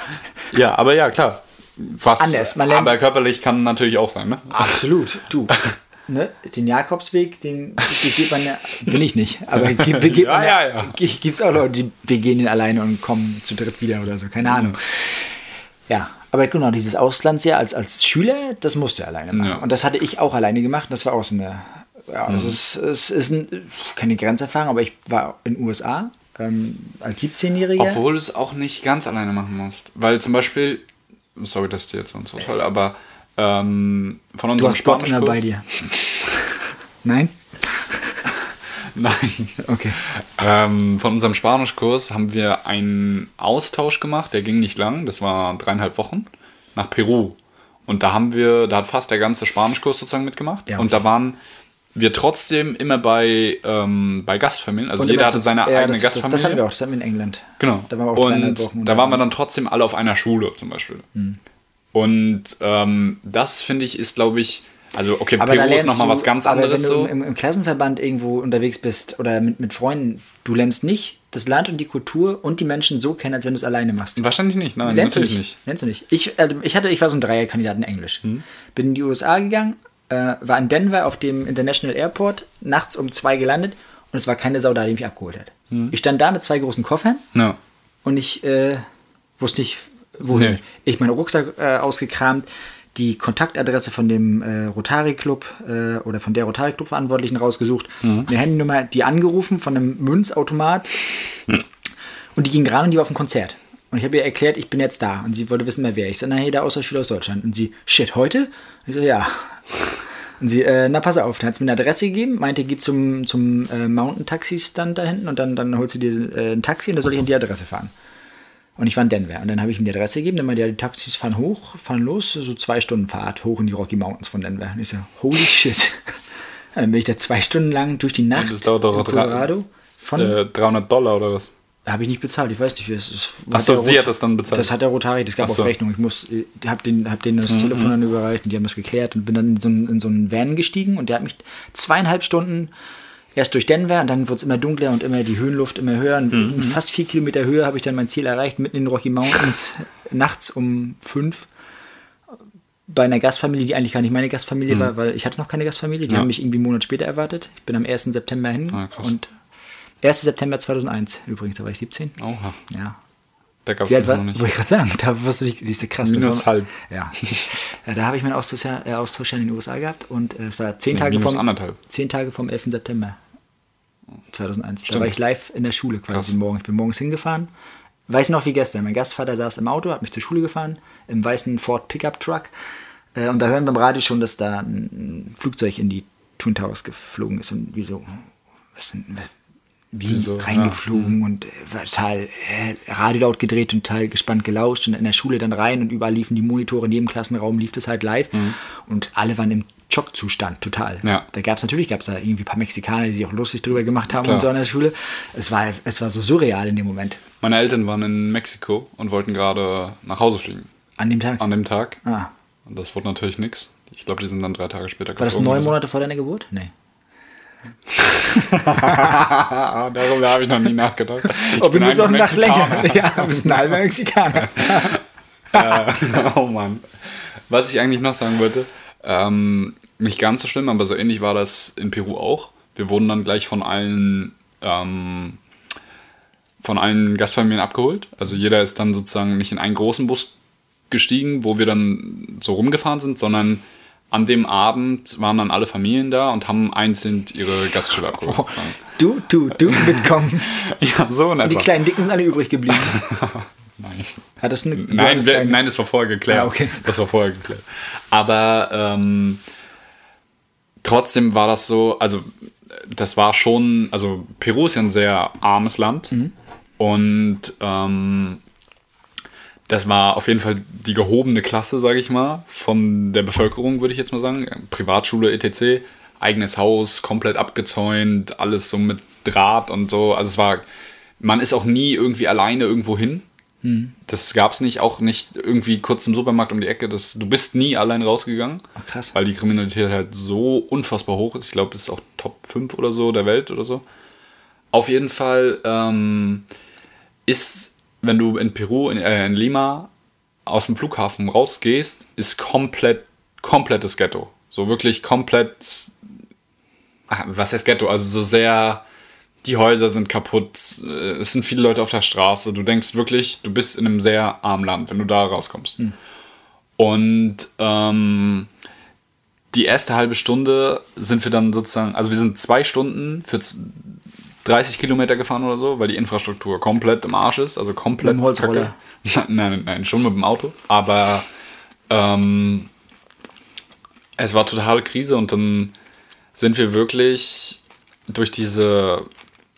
*laughs* Ja, aber ja, klar. Was, Anders, man lernt- aber körperlich kann natürlich auch sein, ne? absolut. Du. *laughs* Ne, den Jakobsweg, den, geht man ja, bin ich nicht, aber ge- geht Ja, ja, ja. auch Leute, die wir gehen den alleine und kommen zu dritt wieder oder so, keine Ahnung. Ja, aber genau, dieses Auslandsjahr als, als Schüler, das musste er alleine machen. Ja. Und das hatte ich auch alleine gemacht. Das war auch so eine, ja, das ist, es ist ein, keine Grenzerfahrung, aber ich war in den USA ähm, als 17-Jähriger. Obwohl du es auch nicht ganz alleine machen musst. Weil zum Beispiel, sorry, dass ich dir jetzt so so toll, aber ähm, von Du unserem hast Gott immer bei dir. Nein? *laughs* Nein. *laughs* Okay. Ähm, von unserem Spanischkurs haben wir einen Austausch gemacht, der ging nicht lang, das war dreieinhalb Wochen, nach Peru. Und da haben wir, da hat fast der ganze Spanischkurs sozusagen mitgemacht. Ja, Und okay. da waren wir trotzdem immer bei, ähm, bei Gastfamilien. Also Und jeder hatte seine ja, eigene das, das, Gastfamilie. das hatten wir auch, das hatten wir in England. Genau. Da waren wir auch und da waren wir dann trotzdem alle auf einer Schule zum Beispiel. Hm. Und ähm, das finde ich ist, glaube ich, also okay, Aber Peru ist nochmal was ganz anderes wenn du so. im, im, Klassenverband irgendwo unterwegs bist oder mit, mit Freunden, du lernst nicht das Land und die Kultur und die Menschen so kennen, als wenn du es alleine machst. Wahrscheinlich nicht, nein, Lernst du natürlich nicht. Lernst du nicht. Ich, also ich, hatte, ich war so ein Dreierkandidat in Englisch. Hm. Bin in die USA gegangen, äh, war in Denver auf dem International Airport, nachts um zwei gelandet und es war keine Sau da, die mich abgeholt hat. Hm. Ich stand da mit zwei großen Koffern Ja. und ich äh, wusste nicht, wohin. Nee. Ich meinen Rucksack äh, ausgekramt, die Kontaktadresse von dem äh, Rotary Club äh, oder von der Rotary Club Verantwortlichen rausgesucht, eine Handynummer, die angerufen von einem Münzautomat und die ging ran und die war auf dem Konzert. Und ich habe ihr erklärt, ich bin jetzt da. Und sie wollte wissen, wer. Ich so, na, hey, der Austauschschüler aus Deutschland. Und sie, shit, heute? Und ich so, ja. Und sie, äh, na, pass auf. Dann hat sie mir eine Adresse gegeben, meinte, geh zum, zum äh, Mountain-Taxi-Stand da hinten und dann, dann holst du dir äh, ein Taxi und da soll ich an die Adresse fahren. Und ich war in Denver. Und dann habe ich ihm die Adresse gegeben. Dann meinte er, die Taxis fahren hoch, fahren los, so zwei Stunden Fahrt hoch in die Rocky Mountains von Denver. Und ich so, holy *laughs* shit. Dann bin ich da zwei Stunden lang durch die Nacht das dauert doch Colorado. Von, Äh, 300 Dollar oder was? habe ich nicht bezahlt, ich weiß nicht, wie es ist. Ach so, der sie Rot- hat das dann bezahlt. Das hat der Rotary, das gab Ach so. auf Rechnung. Ich muss, äh, hab den, hab denen das Telefon dann überreicht und die haben das geklärt und bin dann in so, einen, in so einen Van gestiegen und der hat mich zweieinhalb Stunden erst durch Denver und dann wurde es immer dunkler und immer die Höhenluft immer höher. Und Mhm. in fast vier Kilometer Höhe habe ich dann mein Ziel erreicht, mitten in den Rocky Mountains, *laughs* nachts um fünf. Bei einer Gastfamilie, die eigentlich gar nicht meine Gastfamilie war, weil ich hatte noch keine Gastfamilie. Die Mhm. Ja. haben mich irgendwie einen Monat später erwartet. Ich bin am 1. September hin. Ah, und 1. September 2001 übrigens, da war ich 17. Oha. Ja. Der gab es noch nicht. wollte ich gerade sagen, da wirst du dich, siehst du krass. Minus war- halb. Ja. Da habe ich meinen Austausch, äh, Austausch in den USA gehabt und äh, es war zehn Nee, Tage vom anderthalb. zehn Tage vom 11. September 2001. Da Stimmt. war ich live in der Schule quasi Krass. morgen. Ich bin morgens hingefahren. Weiß noch wie gestern. Mein Gastvater saß im Auto, hat mich zur Schule gefahren, im weißen Ford Pickup Truck. Äh, und da hören wir im Radio schon, dass da ein Flugzeug in die Twin Towers geflogen ist. Und wie so, was denn, wie Wieso? reingeflogen und äh, war total äh, Radio laut gedreht und total gespannt gelauscht und in der Schule dann rein und überall liefen die Monitore, in jedem Klassenraum lief das halt live und alle waren im Schockzustand, total. Ja. Da gab es natürlich gab's da irgendwie ein paar Mexikaner, die sich auch lustig drüber gemacht haben Klar. und so an der Schule. Es war, es war so surreal in dem Moment. Meine Eltern waren in Mexiko und wollten gerade nach Hause fliegen. An dem Tag. An dem Tag. ah. Und das wurde natürlich nichts. Ich glaube, die sind dann drei Tage später War das neun oder so. Monate vor deiner Geburt? Nee. *laughs* Darüber habe ich noch nie nachgedacht. *laughs* Ich Oh, du bin bist auch nach länger. Ja, du bist ein halber Mexikaner. *laughs* oh Mann. Was ich eigentlich noch sagen wollte, ähm, nicht ganz so schlimm, aber so ähnlich war das in Peru auch. Wir wurden dann gleich von allen ähm, von allen Gastfamilien abgeholt. Also jeder ist dann sozusagen nicht in einen großen Bus gestiegen, wo wir dann so rumgefahren sind, sondern an dem Abend waren dann alle Familien da und haben einzeln ihre Gastschüler abgeholt. sozusagen. Du, du, du mitkommen. *laughs* Ja, so in Und die etwa. kleinen Dicken sind alle übrig geblieben. *laughs* Nein. Hattest du eine, Nein, wir, nein, das war vorher geklärt. Ah, okay. Das war vorher geklärt. Aber ähm, trotzdem war das so, also das war schon, also Peru ist ja ein sehr armes Land Mhm. und ähm, das war auf jeden Fall die gehobene Klasse, sage ich mal, von der Bevölkerung, würde ich jetzt mal sagen. Privatschule, etc., eigenes Haus, komplett abgezäunt, alles so mit Draht und so. Also es war, man ist auch nie irgendwie alleine irgendwo hin. Das gab es nicht, auch nicht irgendwie kurz im Supermarkt um die Ecke. Das, du bist nie allein rausgegangen, Ach, krass. weil die Kriminalität halt so unfassbar hoch ist. Ich glaube, es ist auch Top 5 oder so der Welt oder so. Auf jeden Fall ähm, ist, wenn du in Peru, in, äh, in Lima aus dem Flughafen rausgehst, ist komplett, komplettes Ghetto. So wirklich komplett, ach, was heißt Ghetto? Also so sehr, die Häuser sind kaputt, äh, es sind viele Leute auf der Straße. Du denkst wirklich, du bist in einem sehr armen Land, wenn du da rauskommst. Und ähm, die erste halbe Stunde sind wir dann sozusagen, also wir sind zwei Stunden für z- 30 Kilometer gefahren oder so, weil die Infrastruktur komplett im Arsch ist, also komplett. Mit dem Holzroller? *laughs* Nein, nein, nein, schon mit dem Auto. Aber ähm, es war totale Krise und dann sind wir wirklich durch diese,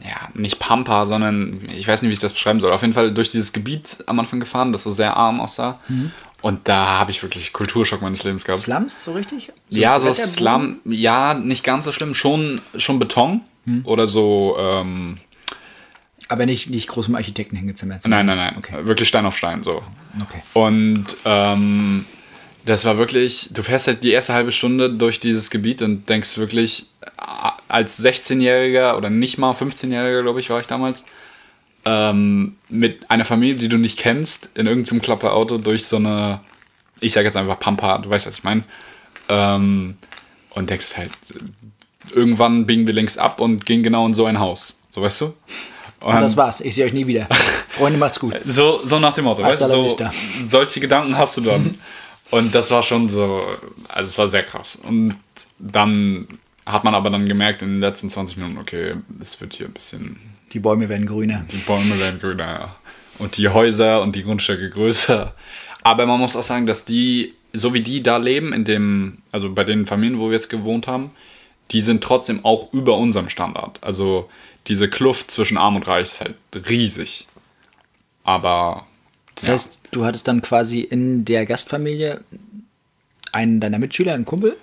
ja, nicht Pampa, sondern ich weiß nicht, wie ich das beschreiben soll. Auf jeden Fall durch dieses Gebiet am Anfang gefahren, das so sehr arm aussah. Und da habe ich wirklich Kulturschock meines Lebens gehabt. Slums, so richtig? Ja, so? Slum, ja, nicht ganz so schlimm, schon, schon Beton oder so, ähm, Aber nicht, nicht groß mit Architekten hingezimmert. nein, nein, nein, Okay. wirklich Stein auf Stein, so. okay. Und ähm, das war wirklich, du fährst halt die erste halbe Stunde durch dieses Gebiet und denkst wirklich, a- als 16-Jähriger oder nicht mal 15-Jähriger, glaube ich, war ich damals, ähm, mit einer Familie, die du nicht kennst, in irgendeinem Klapperauto durch so eine, ich sage jetzt einfach Pampa, du weißt, was ich meine, ähm, und denkst halt, irgendwann biegen wir links ab und gehen genau in so ein Haus, so weißt du? Und Und das war's. Ich sehe euch nie wieder. *laughs* Freunde, macht's gut. so, so nach dem Motto, Hasta weißt du, so, solche Gedanken hast du dann. *laughs* Und das war schon so, also es war sehr krass. Und dann hat man aber dann gemerkt in den letzten 20 Minuten, okay, es wird hier ein bisschen, Die Bäume werden grüner. die Bäume werden grüner, ja. Und die Häuser und die Grundstücke größer. Aber man muss auch sagen, dass die, so wie die da leben, in dem, also bei den Familien, wo wir jetzt gewohnt haben, die sind trotzdem auch über unserem Standard. Also diese Kluft zwischen Arm und Reich ist halt riesig. Aber Das heißt, du hattest dann quasi in der Gastfamilie einen deiner Mitschüler, einen Kumpel?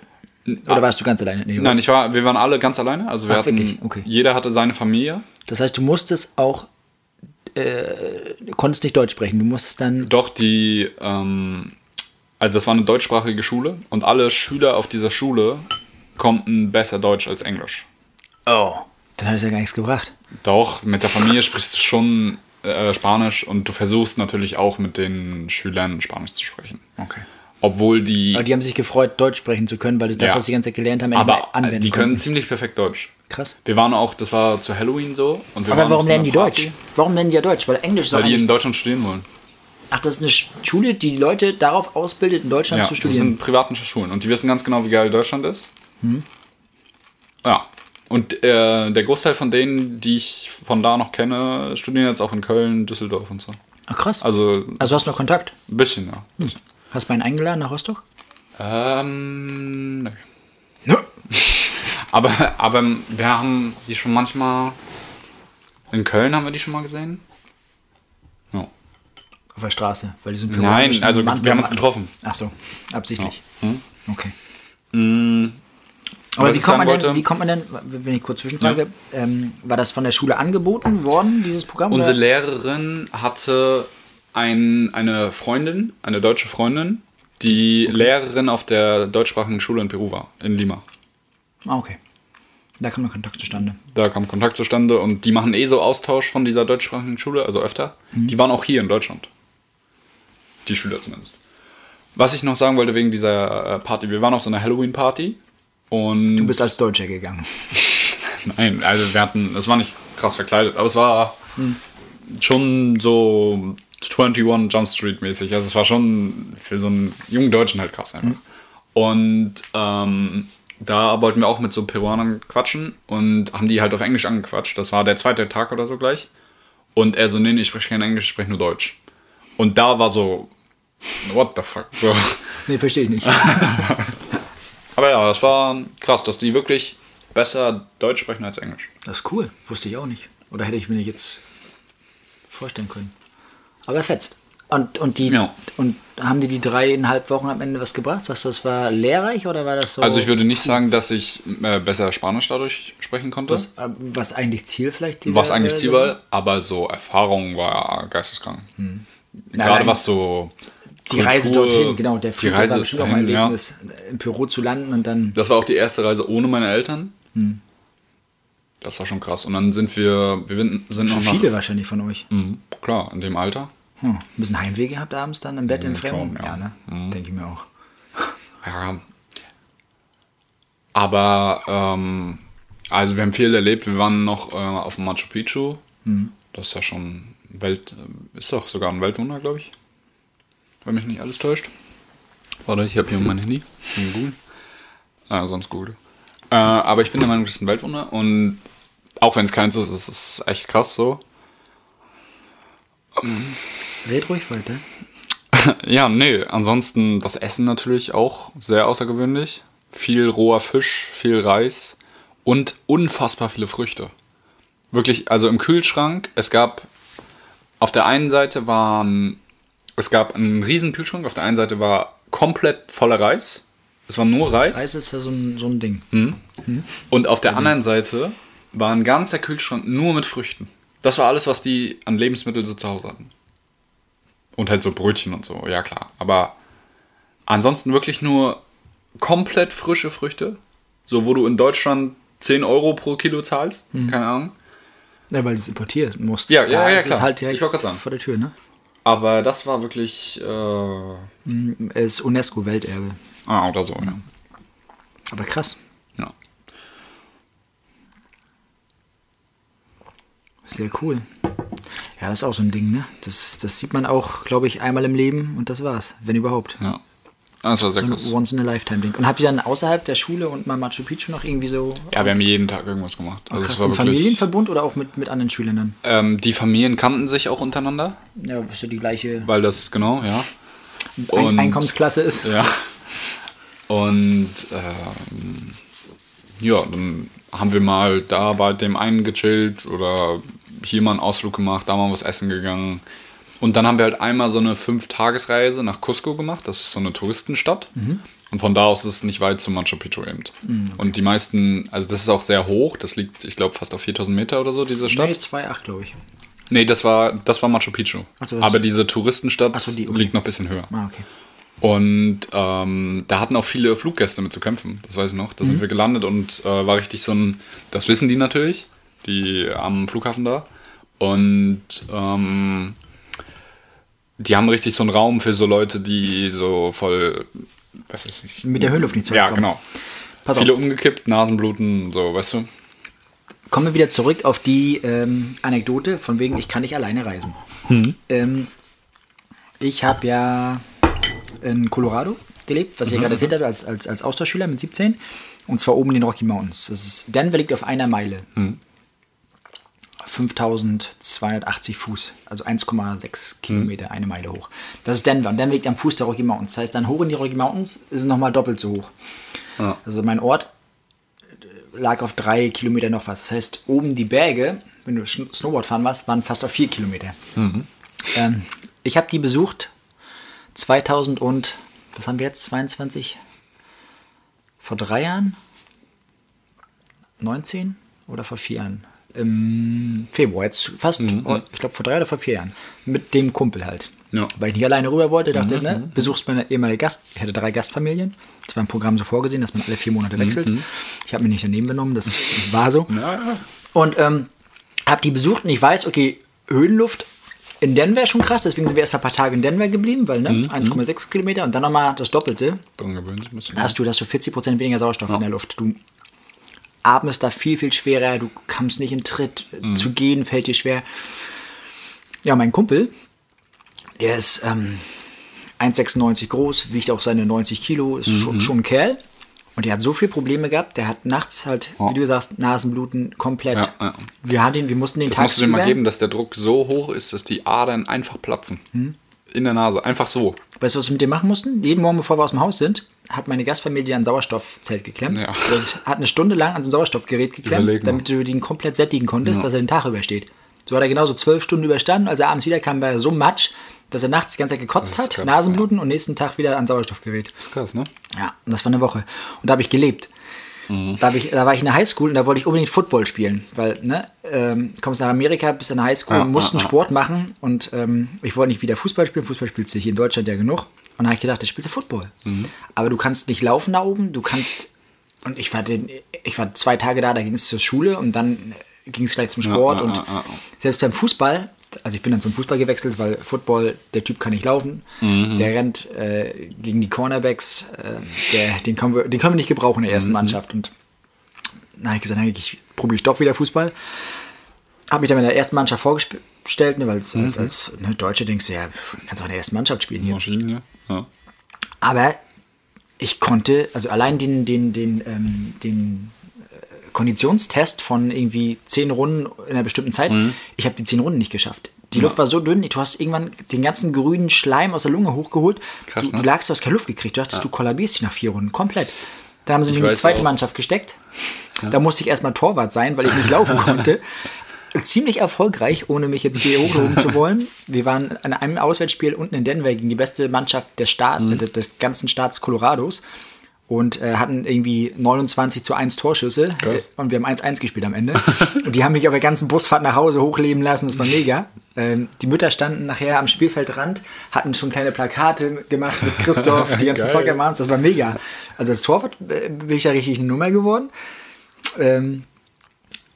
Oder warst du ganz alleine? Nee, du Nein, ich war, wir waren alle ganz alleine. Also wir Ach, hatten? Okay. jeder hatte seine Familie. Das heißt, du musstest auch, äh, du konntest nicht Deutsch sprechen. Du musstest dann, Doch die, ähm, also das war eine deutschsprachige Schule und alle Schüler auf dieser Schule konnten besser Deutsch als Englisch. oh, Dann hat es ja gar nichts gebracht. Doch, mit der Familie sprichst du schon äh, Spanisch und du versuchst natürlich auch mit den Schülern Spanisch zu sprechen. Okay. Obwohl die. Aber die haben sich gefreut, Deutsch sprechen zu können, weil das, Ja. was sie die ganze Zeit gelernt haben, aber anwenden die können konnten. ziemlich perfekt Deutsch. Krass. Wir waren auch, das war zu Halloween so. Und wir Aber waren warum so lernen die Party, Deutsch? Warum lernen die ja Deutsch? Weil Englisch doch Weil die in. Deutschland studieren wollen. Ach, das ist eine Sch- Schule, die Leute darauf ausbildet, in Deutschland Ja, zu das studieren. sind privaten Schulen und die wissen ganz genau, wie geil Deutschland ist. Hm. Ja. Und äh, der Großteil von denen, die ich von da noch kenne, studieren jetzt auch in Köln, Düsseldorf und so. Ach, krass. Also Also hast du noch Kontakt? ein bisschen, ja. Bisschen. Hast du einen eingeladen nach Rostock? Ähm, nö. Nö. *laughs* Aber, aber wir haben die schon manchmal. In Köln haben wir die schon mal gesehen? Ja. Auf der Straße, weil die sind Nein, also wir haben uns getroffen. Ach so, absichtlich. Hm? Okay. Was Aber wie kommt, man denn, wollte- wie kommt man denn, wenn ich kurz zwischenfrage, ähm, war das von der Schule angeboten worden, dieses Programm? Unsere oder? Lehrerin hatte ein, eine Freundin, eine deutsche Freundin, die Lehrerin auf der deutschsprachigen Schule in Peru war, in Lima. Ah, okay. Da kam der Kontakt zustande. Da kam Kontakt zustande und die machen eh so Austausch von dieser deutschsprachigen Schule, also öfter. Die waren auch hier in Deutschland. Die Schüler zumindest. Was ich noch sagen wollte wegen dieser äh, Party, wir waren auf so einer Halloween-Party und. Du bist als Deutscher gegangen. *laughs* Nein, also wir hatten, es war nicht krass verkleidet, aber es war schon so 21 Jump Street mäßig. Also es war schon für so einen jungen Deutschen halt krass einfach. Und ähm, da wollten wir auch mit so Peruanern quatschen und haben die halt auf Englisch angequatscht. Das war der zweite Tag oder so gleich. Und er so, nee, nee, ich spreche kein Englisch, ich spreche nur Deutsch. Und da war so, what the fuck? So. Nee, verstehe ich nicht. *laughs* Aber ja, das war krass, dass die wirklich besser Deutsch sprechen als Englisch. Das ist cool. Wusste ich auch nicht. Oder hätte ich mir jetzt vorstellen können. Aber fetzt. Und, und, die, Ja. und haben die die dreieinhalb Wochen am Ende was gebracht? Sagst du, das war lehrreich oder war das so? Also ich würde nicht sagen, dass ich äh, besser Spanisch dadurch sprechen konnte. was, äh, was eigentlich Ziel vielleicht? was eigentlich äh, Ziel war, aber so Erfahrung war geisteskrank. Gerade Nein, was so Die Reise Kultur- dorthin, genau. Der die Flug Reise war bestimmt auch mein dahin, ja. Erlebnis, im Büro zu landen und dann... Das war auch die erste Reise ohne meine Eltern. Hm. Das war schon krass. Und dann sind wir, wir sind noch Für nach, viele wahrscheinlich von euch. Mhm, klar, in dem Alter. Hm. Ein bisschen Heimweh gehabt abends dann im Bett im schon, Fremden? ja. ne? Denke ich mir auch. Ja. Aber, ähm, also wir haben viel erlebt. Wir waren noch äh, auf dem Machu Picchu. Mhm. Das ist ja schon Welt, ist doch sogar ein Weltwunder, glaube ich. Wenn mich nicht alles täuscht. Warte, ich habe hier mein Handy. Kann Google. Ah, sonst Google. Äh, aber ich bin der Meinung, das ist ein Weltwunder. Und auch wenn es keins ist, ist es echt krass so. Red ruhig weiter. *laughs* Ja, nee, ansonsten das Essen natürlich auch sehr außergewöhnlich. Viel roher Fisch, viel Reis und unfassbar viele Früchte. Wirklich, also im Kühlschrank, es gab auf der einen Seite waren, es gab einen riesen Kühlschrank, auf der einen Seite war komplett voller Reis. Es war nur Reis. Reis ist ja so ein, so ein Ding. Und auf der anderen Seite war ein ganzer Kühlschrank nur mit Früchten. Das war alles, was die an Lebensmitteln so zu Hause hatten. Und halt so Brötchen und so, ja klar. Aber ansonsten wirklich nur komplett frische Früchte. So, wo du in Deutschland 10 Euro pro Kilo zahlst. Keine Ahnung. Ja, weil du es importieren musst. Ja, ja, Da ja, ist es klar. halt Ich wollte gerade sagen. vor der Tür, ne? Aber das war wirklich. Äh, Es ist UNESCO-Welterbe. ah, oder so, ja. Aber krass. ja. Sehr cool. Ja, das ist auch so ein Ding, ne? Das, das sieht man auch, glaube ich, einmal im Leben und das war's, wenn überhaupt. Ja. Das war sehr So ein. Once-in-a-Lifetime-Ding. Und habt ihr dann außerhalb der Schule und mal Machu Picchu noch irgendwie so Ja, wir haben jeden Tag irgendwas gemacht. Also krass, war im wirklich. Familienverbund oder auch mit, mit anderen Schülern dann? Ähm, die Familien kannten sich auch untereinander, Ja, ist ja die gleiche weil das, genau, ja. Ein und- Einkommensklasse ist. Ja. Und ähm, ja, dann haben wir mal da bei dem einen gechillt oder hier mal einen Ausflug gemacht, da mal was essen gegangen. Und dann haben wir halt einmal so eine Fünf-Tagesreise nach Cusco gemacht. Das ist so eine Touristenstadt. Und von da aus ist es nicht weit zu Machu Picchu eben. Und die meisten, also das ist auch sehr hoch. Das liegt, ich glaube, fast auf 4000 Meter oder so, diese Stadt. Nee, 2,8 glaube ich. Nee, das war, das war Machu Picchu. So, Aber diese Touristenstadt so, die, okay. liegt noch ein bisschen höher. Ah, okay. Und ähm, da hatten auch viele Fluggäste mit zu kämpfen, das weiß ich noch. Da Mhm. sind wir gelandet und äh, war richtig so ein, das wissen die natürlich, die am Flughafen da. Und ähm, die haben richtig so einen Raum für so Leute, die so voll, was ist ich, Mit der Höhenluft nicht Ja, zurückkommen. genau. Pass Viele auf. umgekippt, Nasenbluten, so, weißt du? Kommen wir wieder zurück auf die ähm, Anekdote von wegen, ich kann nicht alleine reisen. Ähm, ich habe ja in Colorado gelebt, was ich ja gerade erzählt habe, als, als, als Austauschschüler mit 17. Und zwar oben in den Rocky Mountains. Das ist, Denver liegt auf einer Meile. 5280 Fuß, also 1,6 Kilometer, eine Meile hoch. Das ist Denver und Denver liegt am Fuß der Rocky Mountains. Das heißt, dann hoch in die Rocky Mountains ist es nochmal doppelt so hoch. Ja. Also mein Ort lag auf drei Kilometer noch was. Das heißt, oben die Berge, wenn du Snowboard fahren warst, waren fast auf vier Kilometer. Ähm, ich habe die besucht 2000 und, was haben wir jetzt, 22? Vor drei Jahren? 19 oder vor vier Jahren? Im Februar, jetzt fast, oh, ich glaube vor drei oder vor vier Jahren. Mit dem Kumpel halt. Ja. Weil ich nicht alleine rüber wollte, dachte, ne, besuchst meine ehemalige Gast, ich hatte drei Gastfamilien. Das war im Programm so vorgesehen, dass man alle vier Monate wechselt. Ich habe mich nicht daneben genommen, das *laughs* war so. Ja, ja. Und ähm, habe die besucht und ich weiß, okay, Höhenluft in Denver ist schon krass, deswegen sind wir erst ein paar Tage in Denver geblieben, weil ne, 1,6 Kilometer und dann nochmal das Doppelte. Dann gewöhnt bisschen. Da hast du, da hast du 40% weniger Sauerstoff in der Luft. Du atmest da viel, viel schwerer, du kommst nicht in Tritt, zu gehen fällt dir schwer. Ja, mein Kumpel, der ist ähm, 1,96 groß, wiegt auch seine 90 Kilo, ist schon, schon ein Kerl. Und der hat so viele Probleme gehabt, der hat nachts halt, wie du sagst, Nasenbluten komplett. Ja, ja. Wir, hatten, ihn- wir mussten den Das Tag musst du dir mal geben, dass der Druck so hoch ist, dass die Adern einfach platzen. In der Nase, einfach so. Weißt du, was wir mit dem machen mussten? Jeden Morgen, bevor wir aus dem Haus sind, hat meine Gastfamilie ein Sauerstoffzelt geklemmt. Ja. Das hat eine Stunde lang an so einem Sauerstoffgerät geklemmt, damit du den komplett sättigen konntest, dass er den Tag übersteht. So hat er genauso zwölf Stunden überstanden. Als er abends wiederkam, war er so matsch, dass er nachts die ganze Zeit gekotzt hat, krass, Nasenbluten und nächsten Tag wieder an Sauerstoffgerät. Das ist krass, ne? Ja, und das war eine Woche. Und da habe ich gelebt. Mhm. Da, ich, da war ich in der Highschool und da wollte ich unbedingt Football spielen. Weil, ne, ähm, kommst nach Amerika, bist in der Highschool, Ja, musst einen ja, ja. Sport machen und ähm, ich wollte nicht wieder Fußball spielen. Fußball spielst du hier in Deutschland ja genug. Und dann habe ich gedacht, ich spielst du Football. Mhm. Aber du kannst nicht laufen da oben, du kannst. Und ich war, den, ich war zwei Tage da, da ging es zur Schule und dann ging es gleich zum Sport. ja, und ja, ja. selbst beim Fußball, also ich bin dann zum Fußball gewechselt, weil Football, der Typ kann nicht laufen. Mhm. Der rennt äh, gegen die Cornerbacks, äh, der, den, können wir, den können wir nicht gebrauchen in der Mhm. ersten Mannschaft. Und na, ich gesagt, ich probiere ich doch wieder Fußball. Habe mich dann in der ersten Mannschaft vorgestellt, ne, weil als, Mhm. als, als ne, Deutsche denkst du ja, kannst auch in der ersten Mannschaft spielen hier. Maschinen, ja. ja. Aber ich konnte, also allein den, den, den, ähm, den äh, Konditionstest von irgendwie zehn Runden in einer bestimmten Zeit, Mhm. ich habe die zehn Runden nicht geschafft. Die Luft war so dünn, du hast irgendwann den ganzen grünen Schleim aus der Lunge hochgeholt. Krass, du, du ne? lagst, du hast keine Luft gekriegt, du dachtest, du kollabierst dich nach vier Runden komplett. Da haben sie mich Ich in die zweite auch. Mannschaft gesteckt. Da musste ich erstmal Torwart sein, weil ich nicht laufen *laughs* konnte. Ziemlich erfolgreich, ohne mich jetzt hier *laughs* hochloben zu wollen. Wir waren an einem Auswärtsspiel unten in Denver gegen die beste Mannschaft des, Staat, Mhm. äh, des ganzen Staats Colorados und äh, hatten irgendwie 29 zu 1 Torschüsse. Äh, und wir haben 1-1 gespielt am Ende. *laughs* und die haben mich auf der ganzen Busfahrt nach Hause hochleben lassen, das war mega. Ähm, die Mütter standen nachher am Spielfeldrand, hatten schon kleine Plakate gemacht mit Christoph, die ganzen. *laughs* Soccer Moms, das war mega. Also als Torwart äh, bin ich ja richtig eine Nummer geworden. Ähm,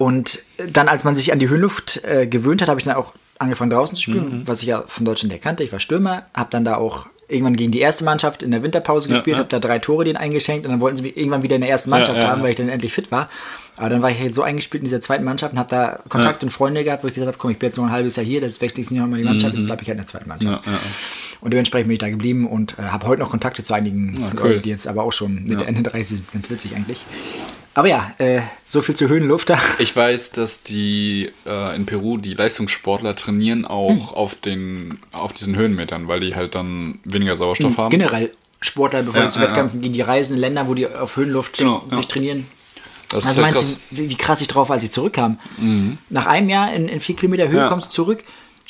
und dann, als man sich an die Höhenluft äh, gewöhnt hat, habe ich dann auch angefangen draußen zu spielen, was ich ja von Deutschland erkannte. Ich war Stürmer, habe dann da auch irgendwann gegen die erste Mannschaft in der Winterpause gespielt, ja. habe da drei Tore denen eingeschenkt und dann wollten sie mich irgendwann wieder in der ersten Mannschaft ja, haben, weil ich dann endlich fit war. Aber dann war ich halt so eingespielt in dieser zweiten Mannschaft und habe da Kontakt und Freunde gehabt, wo ich gesagt habe, komm, ich bin jetzt noch ein halbes Jahr hier, jetzt wechsle ich nicht nochmal die Mannschaft, jetzt bleibe ich halt in der zweiten Mannschaft. Und dementsprechend bin ich da geblieben und äh, habe heute noch Kontakte zu einigen cool. Leuten, die jetzt aber auch schon Mitte, Ende 30 sind. Ganz witzig eigentlich. Aber ja, äh, so viel zur Höhenluft da. *laughs* Ich weiß, dass die äh, in Peru die Leistungssportler trainieren Hm. auch auf den auf diesen Höhenmetern, weil die halt dann weniger Sauerstoff haben. Generell Sportler, bevor Ja, die zu ja, Wettkämpfen gehen, die reisen in Länder, wo die auf Höhenluft Genau, sich ja. trainieren. Das Also ist ja meinst krass. Mhm. du, wie, krass ich drauf als ich zurückkam? Nach einem Jahr in, in vier Kilometer Höhe Ja. kommst du zurück,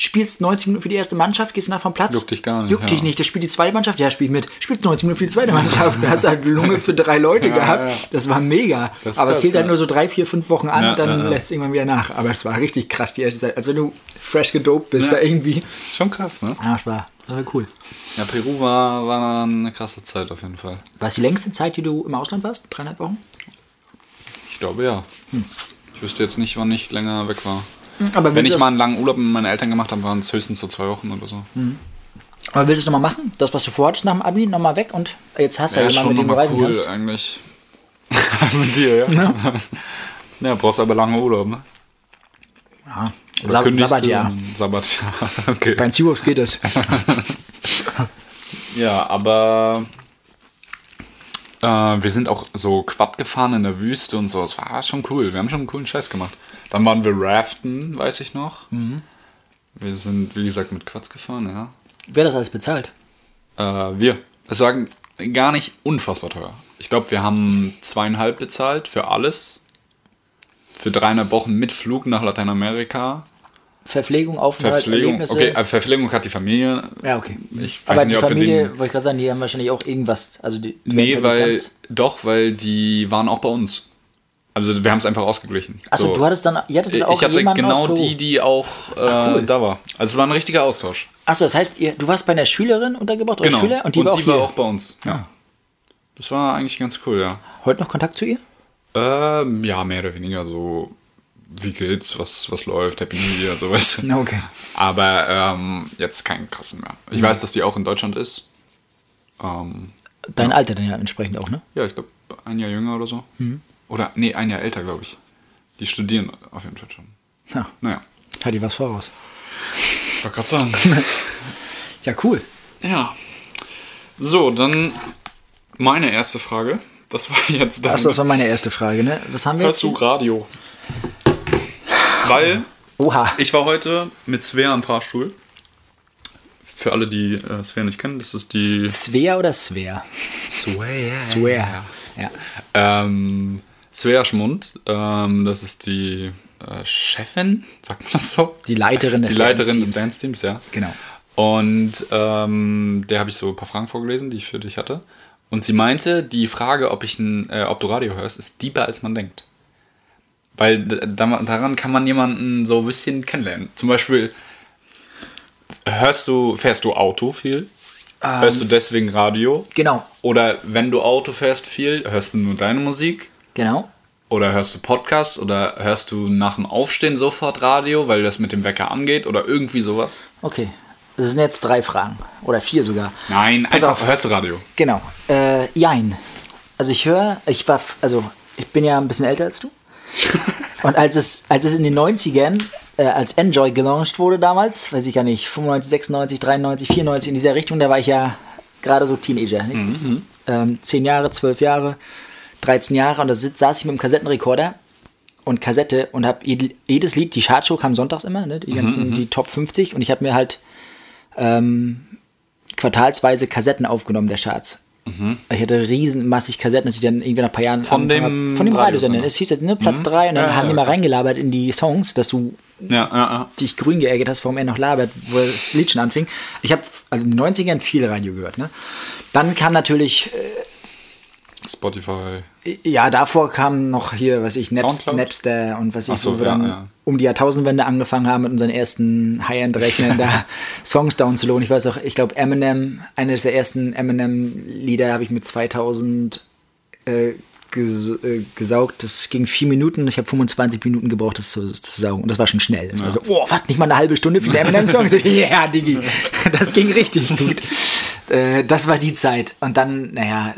spielst 90 Minuten für die erste Mannschaft, gehst nach vom Platz. Juckt dich gar nicht, Juckt ja. dich nicht. Der spielt die zweite Mannschaft, ja, spielt mit. Spielst 90 Minuten für die zweite Mannschaft. Du hast halt Lunge für drei Leute gehabt. ja. Das war mega. Das Aber es hielt ja. nur so drei, vier, fünf Wochen an, Ja, dann ja, ja. lässt es irgendwann wieder nach. Aber es war richtig krass die erste Zeit. Als wenn du fresh gedopt bist, Ja. da irgendwie. Schon krass, ne? Ah, das war, das war cool. Ja, Peru war, war eine krasse Zeit auf jeden Fall. War es die längste Zeit, die du im Ausland warst? Dreieinhalb Wochen? Ich glaube ja. Hm. Ich wüsste jetzt nicht, wann ich länger weg war. Aber Wenn ich mal einen langen Urlaub mit meinen Eltern gemacht habe, waren es höchstens so zwei Wochen oder so. Aber willst du es nochmal machen? Das, was du vorhattest nach dem Abi, nochmal weg und jetzt hast du Ja, ja jemanden, schon mit dem du nochmal reisen cool kannst. eigentlich. *laughs* mit dir, ja. *laughs* Ja, brauchst aber lange Urlaub, ne? Ja. Sab Sabbatjahr. Sabbatjahr, *laughs* okay. Bei den Seawolves geht es. Ja, aber äh, wir sind auch so Quad gefahren in der Wüste und so. Das war schon cool. Wir haben schon einen coolen Scheiß gemacht. Dann waren wir raften, weiß ich noch. Wir sind, wie gesagt, mit Quads gefahren, ja. Wer das alles bezahlt? Äh, wir. Es war gar nicht unfassbar teuer. Ich glaube, wir haben zweieinhalb bezahlt für alles. Für dreieinhalb Wochen mit Flug nach Lateinamerika. Verpflegung, Aufenthalt, Verpflegung. Erlebnisse? Okay, äh, Verpflegung hat die Familie. ja, okay. Ich weiß Aber nicht, die ob wir Familie, den- wollte ich gerade sagen, die haben wahrscheinlich auch irgendwas. Also die, Nee, weil. Doch, weil die waren auch bei uns. Also wir haben es einfach ausgeglichen. Achso, So. du hattest dann, ihr hattet Ich auch hatte jemanden genau die, die auch äh, cool. da war. Also es war ein richtiger Austausch. Achso, das heißt, ihr, du warst bei einer Schülerin untergebracht oder Genau. Schüler und die war auch sie hier. war auch bei uns. Ja. Das war eigentlich ganz cool, ja. Heute noch Kontakt zu ihr? Ähm, ja, mehr oder weniger so, wie geht's, was, was läuft, Happy New Year, sowas. *laughs* Okay. Aber ähm, jetzt keinen krassen mehr. Ich weiß, dass die auch in Deutschland ist. Ähm, Dein Alter dann ja entsprechend auch, ne? ja, ich glaube, ein Jahr jünger oder so. Mhm. Oder, nee, ein Jahr älter, glaube ich. Die studieren auf jeden Fall schon. Ja, Naja, hat die was voraus. wollte gerade sagen. *laughs* Ja, cool. ja. So, dann meine erste Frage. Das war jetzt deine. Achso, das war meine erste Frage, ne? Was haben wir Hörst jetzt? du Radio? Weil Oha. ich war heute mit Svea am Fahrstuhl. Für alle, die äh, Svea nicht kennen, das ist die Svea oder Svea? Svea. Svea. Ja. Ähm, Svea Schmund, ähm, das ist die äh, Chefin, sagt man das so? Die Leiterin des Die Leiterin Dance-Teams. des Dance-Teams, ja. Genau. Und ähm, der habe ich so ein paar Fragen vorgelesen, die ich für dich hatte. Und sie meinte, die Frage, ob, ich ein, äh, ob du Radio hörst, ist deeper, als man denkt. Weil daran kann man jemanden so ein bisschen kennenlernen. Zum Beispiel, hörst du, fährst du Auto viel? hörst du deswegen Radio? Genau. Oder wenn du Auto fährst viel, hörst du nur deine Musik? Genau. Oder hörst du Podcast? Oder hörst du nach dem Aufstehen sofort Radio, weil das mit dem Wecker angeht? Oder irgendwie sowas? Okay. Das sind jetzt drei Fragen. Oder vier sogar. Nein, Pass einfach auf. hörst du Radio. Genau. Äh, jein. Also ich höre, ich war, also ich bin ja ein bisschen älter als du. *laughs* Und als es, als es in den 90ern, äh, als Enjoy gelauncht wurde damals, weiß ich gar nicht, 95, 96, 93, 94, in dieser Richtung, da war ich ja gerade so Teenager. Nicht? Ähm, 10 Jahre, 12 Jahre, 13 Jahre und da sitz, saß ich mit dem Kassettenrekorder und Kassette und habe jedes Lied, die Chartshow kam sonntags immer, ne, die ganzen, die Top 50 und ich habe mir halt ähm, quartalsweise Kassetten aufgenommen der Charts. Ich hatte riesenmassig Kassetten, dass ich dann irgendwie nach ein paar Jahren Von dem hab- von dem Radiosender. Es hieß jetzt ne, Platz 3 und dann Ja, haben ja, die mal klar. reingelabert in die Songs, dass du Ja, dich grün geärgert hast, warum er noch labert, wo das Lied schon anfing. Ich habe also in den 90ern viel Radio gehört. Ne? Dann kam natürlich, Spotify. ja, davor kam noch hier, was ich, Naps? Napster und was ich, so, wo wir ja, dann ja. um die Jahrtausendwende angefangen haben mit unseren ersten High-End-Rechnern *laughs* da Songs downzuladen. Ich weiß auch, ich glaube Eminem, eines der ersten Eminem-Lieder habe ich mit 2000 äh, ges äh, gesaugt. Das ging vier Minuten. Ich habe 25 Minuten gebraucht, das zu, das zu saugen. Und das war schon schnell. Also, oh, was, nicht mal eine halbe Stunde für den Eminem-Song? So, *laughs* Ja, Diggi. Das ging richtig gut. *laughs* Äh, das war die Zeit. Und dann, naja,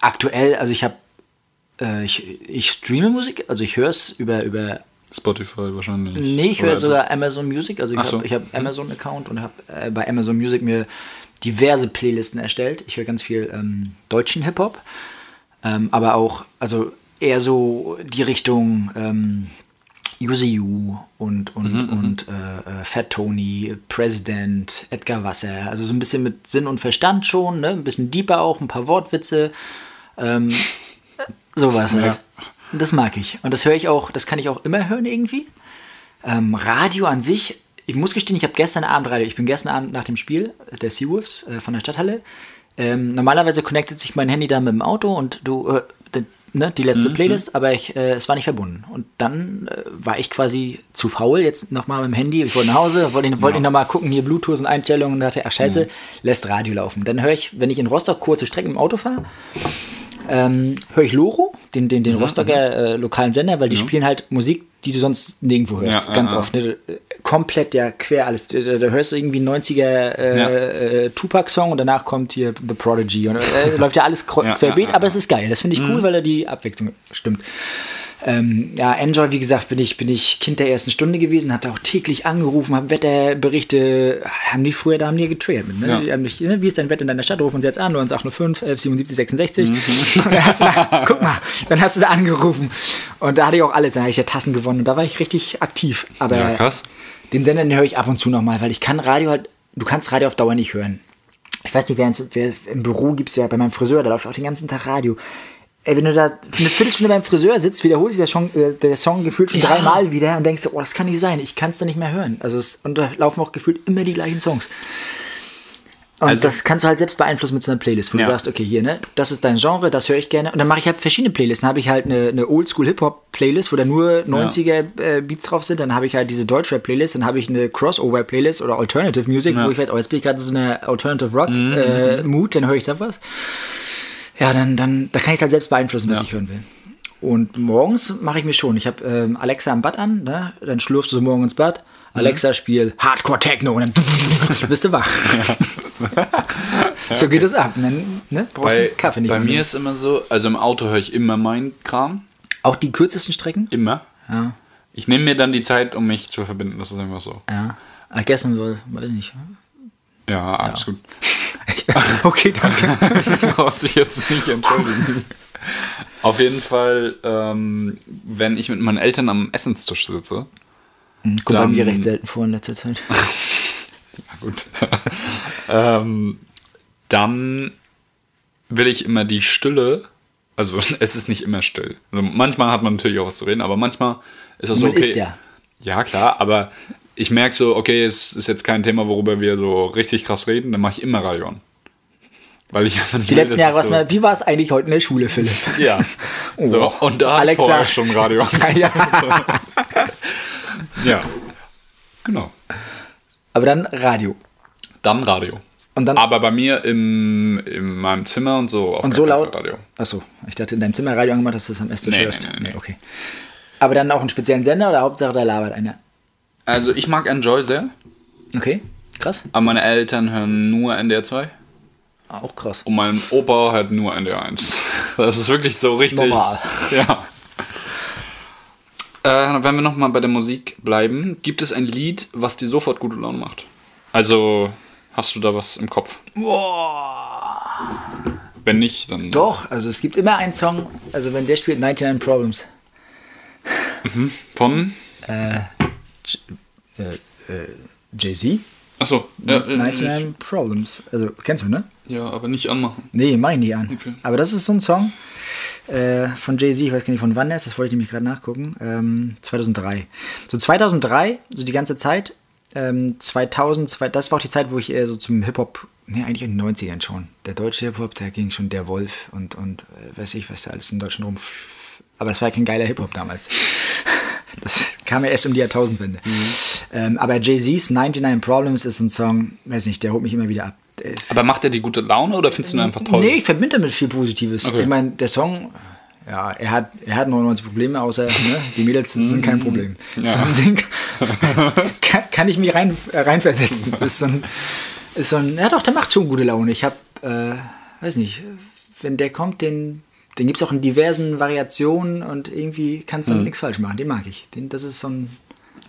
aktuell, also ich habe, äh, ich, ich streame Musik, also ich höre es über, über Spotify wahrscheinlich. Nee, ich höre sogar Amazon Music. Also ich so. habe hab Amazon-Account und habe äh, bei Amazon Music mir diverse Playlisten erstellt. Ich höre ganz viel ähm, deutschen Hip-Hop, ähm, aber auch, also eher so die Richtung ähm, UZU und, und, Mhm, und äh, äh, Fat Tony, President, Edgar Wasser. Also so ein bisschen mit Sinn und Verstand schon, ne? ein bisschen deeper auch, ein paar Wortwitze. Ähm, sowas halt. Das mag ich. Und das höre ich auch, das kann ich auch immer hören irgendwie. Ähm, Radio an sich, ich muss gestehen, ich habe gestern Abend Radio, ich bin gestern Abend nach dem Spiel der Seawolves äh, von der Stadthalle. Ähm, normalerweise connectet sich mein Handy da mit dem Auto und du, äh, die, ne, die letzte Playlist, aber ich, äh, es war nicht verbunden. Und dann äh, war ich quasi zu faul, jetzt nochmal mit dem Handy, ich wollte nach Hause, wollte ich, wollte ich nochmal gucken, hier Bluetooth und Einstellungen und dachte, ach scheiße, lässt Radio laufen. Dann höre ich, wenn ich in Rostock kurze Strecken im Auto fahre, ähm, höre ich Loro, den, den, den Rostocker äh, lokalen Sender, weil die spielen halt Musik, die du sonst nirgendwo hörst. Ja, ganz ja, oft. Ne? Komplett ja quer alles. Da, da hörst du irgendwie einen 90er äh, Ja. äh, Tupac-Song und danach kommt hier The Prodigy. Und äh, läuft ja alles *laughs* Ja, querbeet, ja, ja, aber ja. es ist geil. Das finde ich cool, weil da die Abwechslung stimmt. Ähm, ja, Enjoy, wie gesagt, bin ich, bin ich Kind der ersten Stunde gewesen, hatte auch täglich angerufen, habe Wetterberichte, haben die früher, da haben die mit, ne? Ja. Die haben mich, ne? Wie ist dein Wetter in deiner Stadt? Rufen uns jetzt an, 9805, 1177, 66. Mhm. *laughs* Dann hast du da, guck mal, dann hast du da angerufen. Und da hatte ich auch alles, dann habe ich ja Tassen gewonnen und da war ich richtig aktiv. Aber Ja, krass. den Sender den höre ich ab und zu nochmal, weil ich kann Radio halt, du kannst Radio auf Dauer nicht hören. Ich weiß nicht, wer, ins, wer im Büro gibt es ja bei meinem Friseur, da läuft auch den ganzen Tag Radio. Ey, wenn du da eine Viertelstunde beim Friseur sitzt, wiederholt sich der Song, äh, der Song gefühlt schon dreimal wieder und denkst, oh, das kann nicht sein, ich kann es da nicht mehr hören. Also es, und da laufen auch gefühlt immer die gleichen Songs. Und Also- das kannst du halt selbst beeinflussen mit so einer Playlist, wo Ja. du sagst, okay, hier, ne, das ist dein Genre, das höre ich gerne. Und dann mache ich halt verschiedene Playlists. Dann habe ich halt eine, eine Oldschool-Hip-Hop-Playlist, wo da nur 90er-Beats drauf sind. Dann habe ich halt diese Deutschrap-Playlist. Dann habe ich eine Crossover-Playlist oder Alternative Music, wo ich weiß, oh, jetzt bin ich gerade in so einer Alternative Rock-Mood, dann höre ich da was. Ja, dann, dann da kann ich es halt selbst beeinflussen, was Ja. ich hören will. Und morgens mache ich mir schon. Ich habe ähm, Alexa im Bad an, ne? dann schlurfst du so morgen ins Bad. Alexa, spiel Hardcore Techno und dann *laughs* bist du wach. So geht es ab. Dann ne? brauchst du Kaffee nicht bei mir ist immer so, also im Auto höre ich immer meinen Kram. Auch die kürzesten Strecken? Immer. Ja. Ich nehme mir dann die Zeit, um mich zu verbinden. Das ist einfach so. Ja. Gestern war, weiß ich nicht. Ja, alles gut. *laughs* okay, danke. *laughs* Du brauchst dich jetzt nicht entschuldigen. Auf jeden Fall, ähm, wenn ich mit meinen Eltern am Essenstisch sitze, Kommt bei mir recht selten vor in letzter Zeit. *laughs* ja gut, ähm, dann will ich immer die Stille, also es ist nicht immer still. Also manchmal hat man natürlich auch was zu reden, aber manchmal ist das so, Man okay. isst ja. Ja, klar, aber ich merke so, okay, es ist jetzt kein Thema, worüber wir so richtig krass reden, dann mache ich immer Radio an. Weil ich einfach nicht Die letzten Jahre, es was so, mal, wie war es eigentlich heute in der Schule, Philipp? *laughs* Ja. So, Oh. und da Alexa. Vorher schon Radio. *laughs* ja. ja. Genau. Aber dann Radio. Dann Radio. Und dann- Aber bei mir im, in meinem Zimmer und so Und so laut. Radio. Achso, ich dachte in deinem Zimmer Radio angemacht, dass du das am Esstisch Nee, hörst. nee, nee, nee. okay. Aber dann auch einen speziellen Sender oder Hauptsache da labert einer? Also ich mag Enjoy sehr, Okay, krass. aber meine Eltern hören nur NDR 2 Auch krass. und mein Opa hört nur NDR 1. *laughs* Das ist wirklich so richtig. Normal. Ja. Äh, wenn wir nochmal bei der Musik bleiben, gibt es ein Lied, was dir sofort gute Laune macht? Also, hast du da was im Kopf? Wenn nicht, dann. Doch, also es gibt immer einen Song, also wenn der spielt 99 Problems. Von? Jay-Z? Achso, ja, äh, 99 Problems. Also, kennst du, ne? ja, aber nicht anmachen. Nee, mach ich nicht an. Okay. Aber das ist so ein Song äh, von Jay-Z, ich weiß gar nicht von wann er ist, das wollte ich nämlich gerade nachgucken. Ähm, 2003. So 2003, so die ganze Zeit. Ähm, 2000, zwei, das war auch die Zeit, wo ich eher so zum Hip-Hop, nee, eigentlich in den 90ern schon. Der deutsche Hip-Hop, da ging schon der Wolf und, und äh, weiß ich, was da alles in Deutschland rum. Aber es war ja kein geiler Hip-Hop damals. Das kam ja erst um die Jahrtausendwende. Ähm, aber Jay-Z's 99 Problems ist ein Song, weiß nicht, der holt mich immer wieder ab. Aber macht er die gute Laune oder findest du ihn einfach toll? Nee, ich verbinde damit viel Positives. Okay. Ich meine, der Song, ja, er hat, er hat 99 Probleme, außer ne, die Mädels sind kein Problem. So ein Ding *laughs* kann, kann ich mich rein, äh, reinversetzen. Ist so ein, ist so ein, ja doch, der macht schon gute Laune. Ich habe, äh, weiß nicht, wenn der kommt, den, den gibt es auch in diversen Variationen und irgendwie kannst du damit nichts falsch machen. Den mag ich. Den, das ist so ein.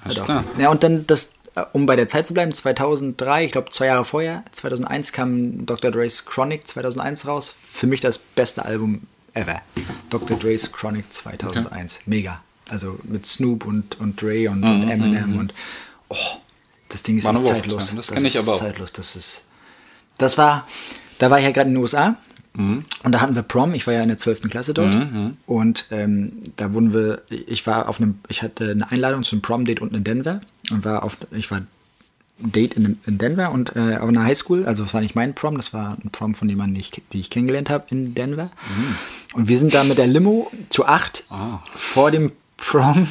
Alles doch. klar. Ja, und dann das, äh, um bei der Zeit zu bleiben, 2003, ich glaube zwei Jahre vorher, 2001 kam Dr. Dre's Chronic 2001 raus. Für mich das beste Album ever. Dr. Dre's Chronic 2001. Mega. Also mit Snoop und, und Dre und, und Eminem und oh, das Ding ist Mhm, echt Woche, zeitlos. ja. Das kenn ich ist aber auch. Zeitlos. Das ist. Das war, da war ich ja gerade in den USA. Mhm. Und da hatten wir Prom, ich war ja in der 12. Klasse dort. Und ähm, da wurden wir, ich war auf einem, ich hatte eine Einladung zu einem Prom-Date unten in Denver und war auf, ich war Date in, in Denver und äh, auf einer Highschool, also es war nicht mein Prom, das war ein Prom von jemandem, die ich, die ich kennengelernt habe in Denver. Mhm. Und wir sind da mit der Limo zu acht vor dem Prom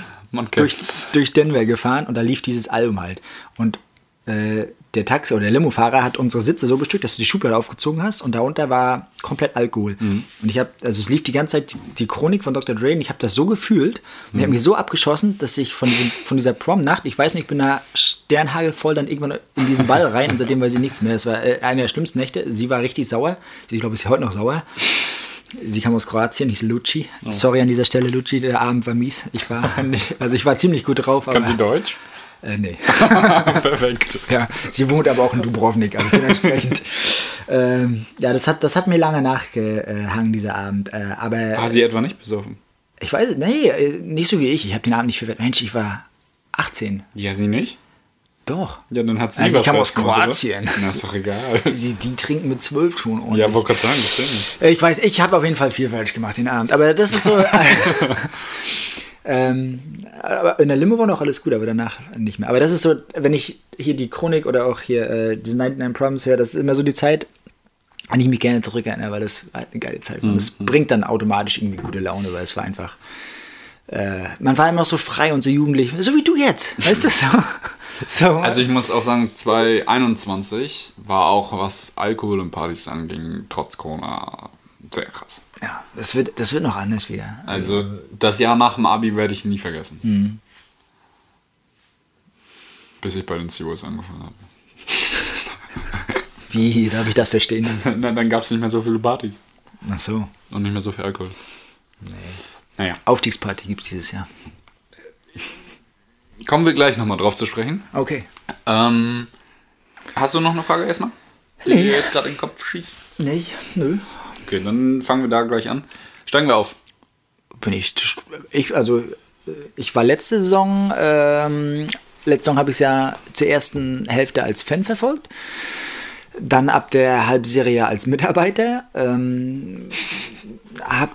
durch, durch Denver gefahren und da lief dieses Album halt. Und äh, der Taxi oder der Limofahrer hat unsere Sitze so bestückt, dass du die Schublade aufgezogen hast und darunter war komplett Alkohol. Und ich habe, also es lief die ganze Zeit die, Chronik von Dr. Dre und ich habe das so gefühlt und ich habe mich so abgeschossen, dass ich von, diesem, von dieser Prom-Nacht, ich weiß nicht, ich bin da sternhagelvoll dann irgendwann in diesen Ball rein und seitdem weiß ich nichts mehr. Das war äh, eine der schlimmsten Nächte. Sie war richtig sauer. Sie, ich glaube, ist heute noch sauer. Sie kam aus Kroatien, hieß Luci. Sorry an dieser Stelle, Luci, der Abend war mies. Ich war, *laughs* also ich war ziemlich gut drauf. Kann sie Deutsch? Äh, nee. *laughs* Perfekt. Ja, sie wohnt aber auch in Dubrovnik, also dementsprechend. *laughs* ähm, ja, das hat, das hat mir lange nachgehangen, dieser Abend. Äh, aber War sie etwa nicht besoffen? ich weiß, nee, äh, nicht so wie ich. Ich habe den Abend nicht verwertet. Mensch, ich war 18. Ja, sie nicht? Doch. Ja, dann hat sie Also ich kam aus oder? Kroatien. Na, ist doch egal. *laughs* Die, die trinken mit zwölf schon ordentlich. Ja, wollte gerade sagen, das stimmt. Äh, Ich weiß, ich habe auf jeden Fall viel falsch gemacht den Abend. Aber das ist so. Ähm, aber in der Limo war noch alles gut, aber danach nicht mehr. Aber das ist so, wenn ich hier die Chronik oder auch hier äh, diese 99 Problems höre, das ist immer so die Zeit, an die ich mich gerne zurückerinnere, weil das halt eine geile Zeit war. Das bringt dann automatisch irgendwie gute Laune, weil es war einfach. Äh, man war immer so frei und so jugendlich, so wie du jetzt. Weißt du so? *laughs* so Also ich muss auch sagen, 2021 war auch, was Alkohol und Partys anging, trotz Corona sehr krass. Ja, das wird, das wird noch anders wieder. Also das Jahr nach dem Abi werde ich nie vergessen. Bis ich bei den Seawolves angefangen habe. Wie darf ich das verstehen? *laughs* Na, dann gab es nicht mehr so viele Partys Ach so. und nicht mehr so viel Alkohol. Nee. Naja, Aufstiegsparty gibt es dieses Jahr. kommen wir gleich nochmal drauf zu sprechen. Okay. Ähm, hast du noch eine Frage erstmal? Die Nee. dir jetzt gerade in den Kopf schießt? Nee, nö. Okay, dann fangen wir da gleich an. Steigen wir auf. Bin ich, ich also ich war letzte Saison, ähm, letzte Saison habe ich es ja zur ersten Hälfte als Fan verfolgt, dann ab der Halbserie als Mitarbeiter, ähm, habe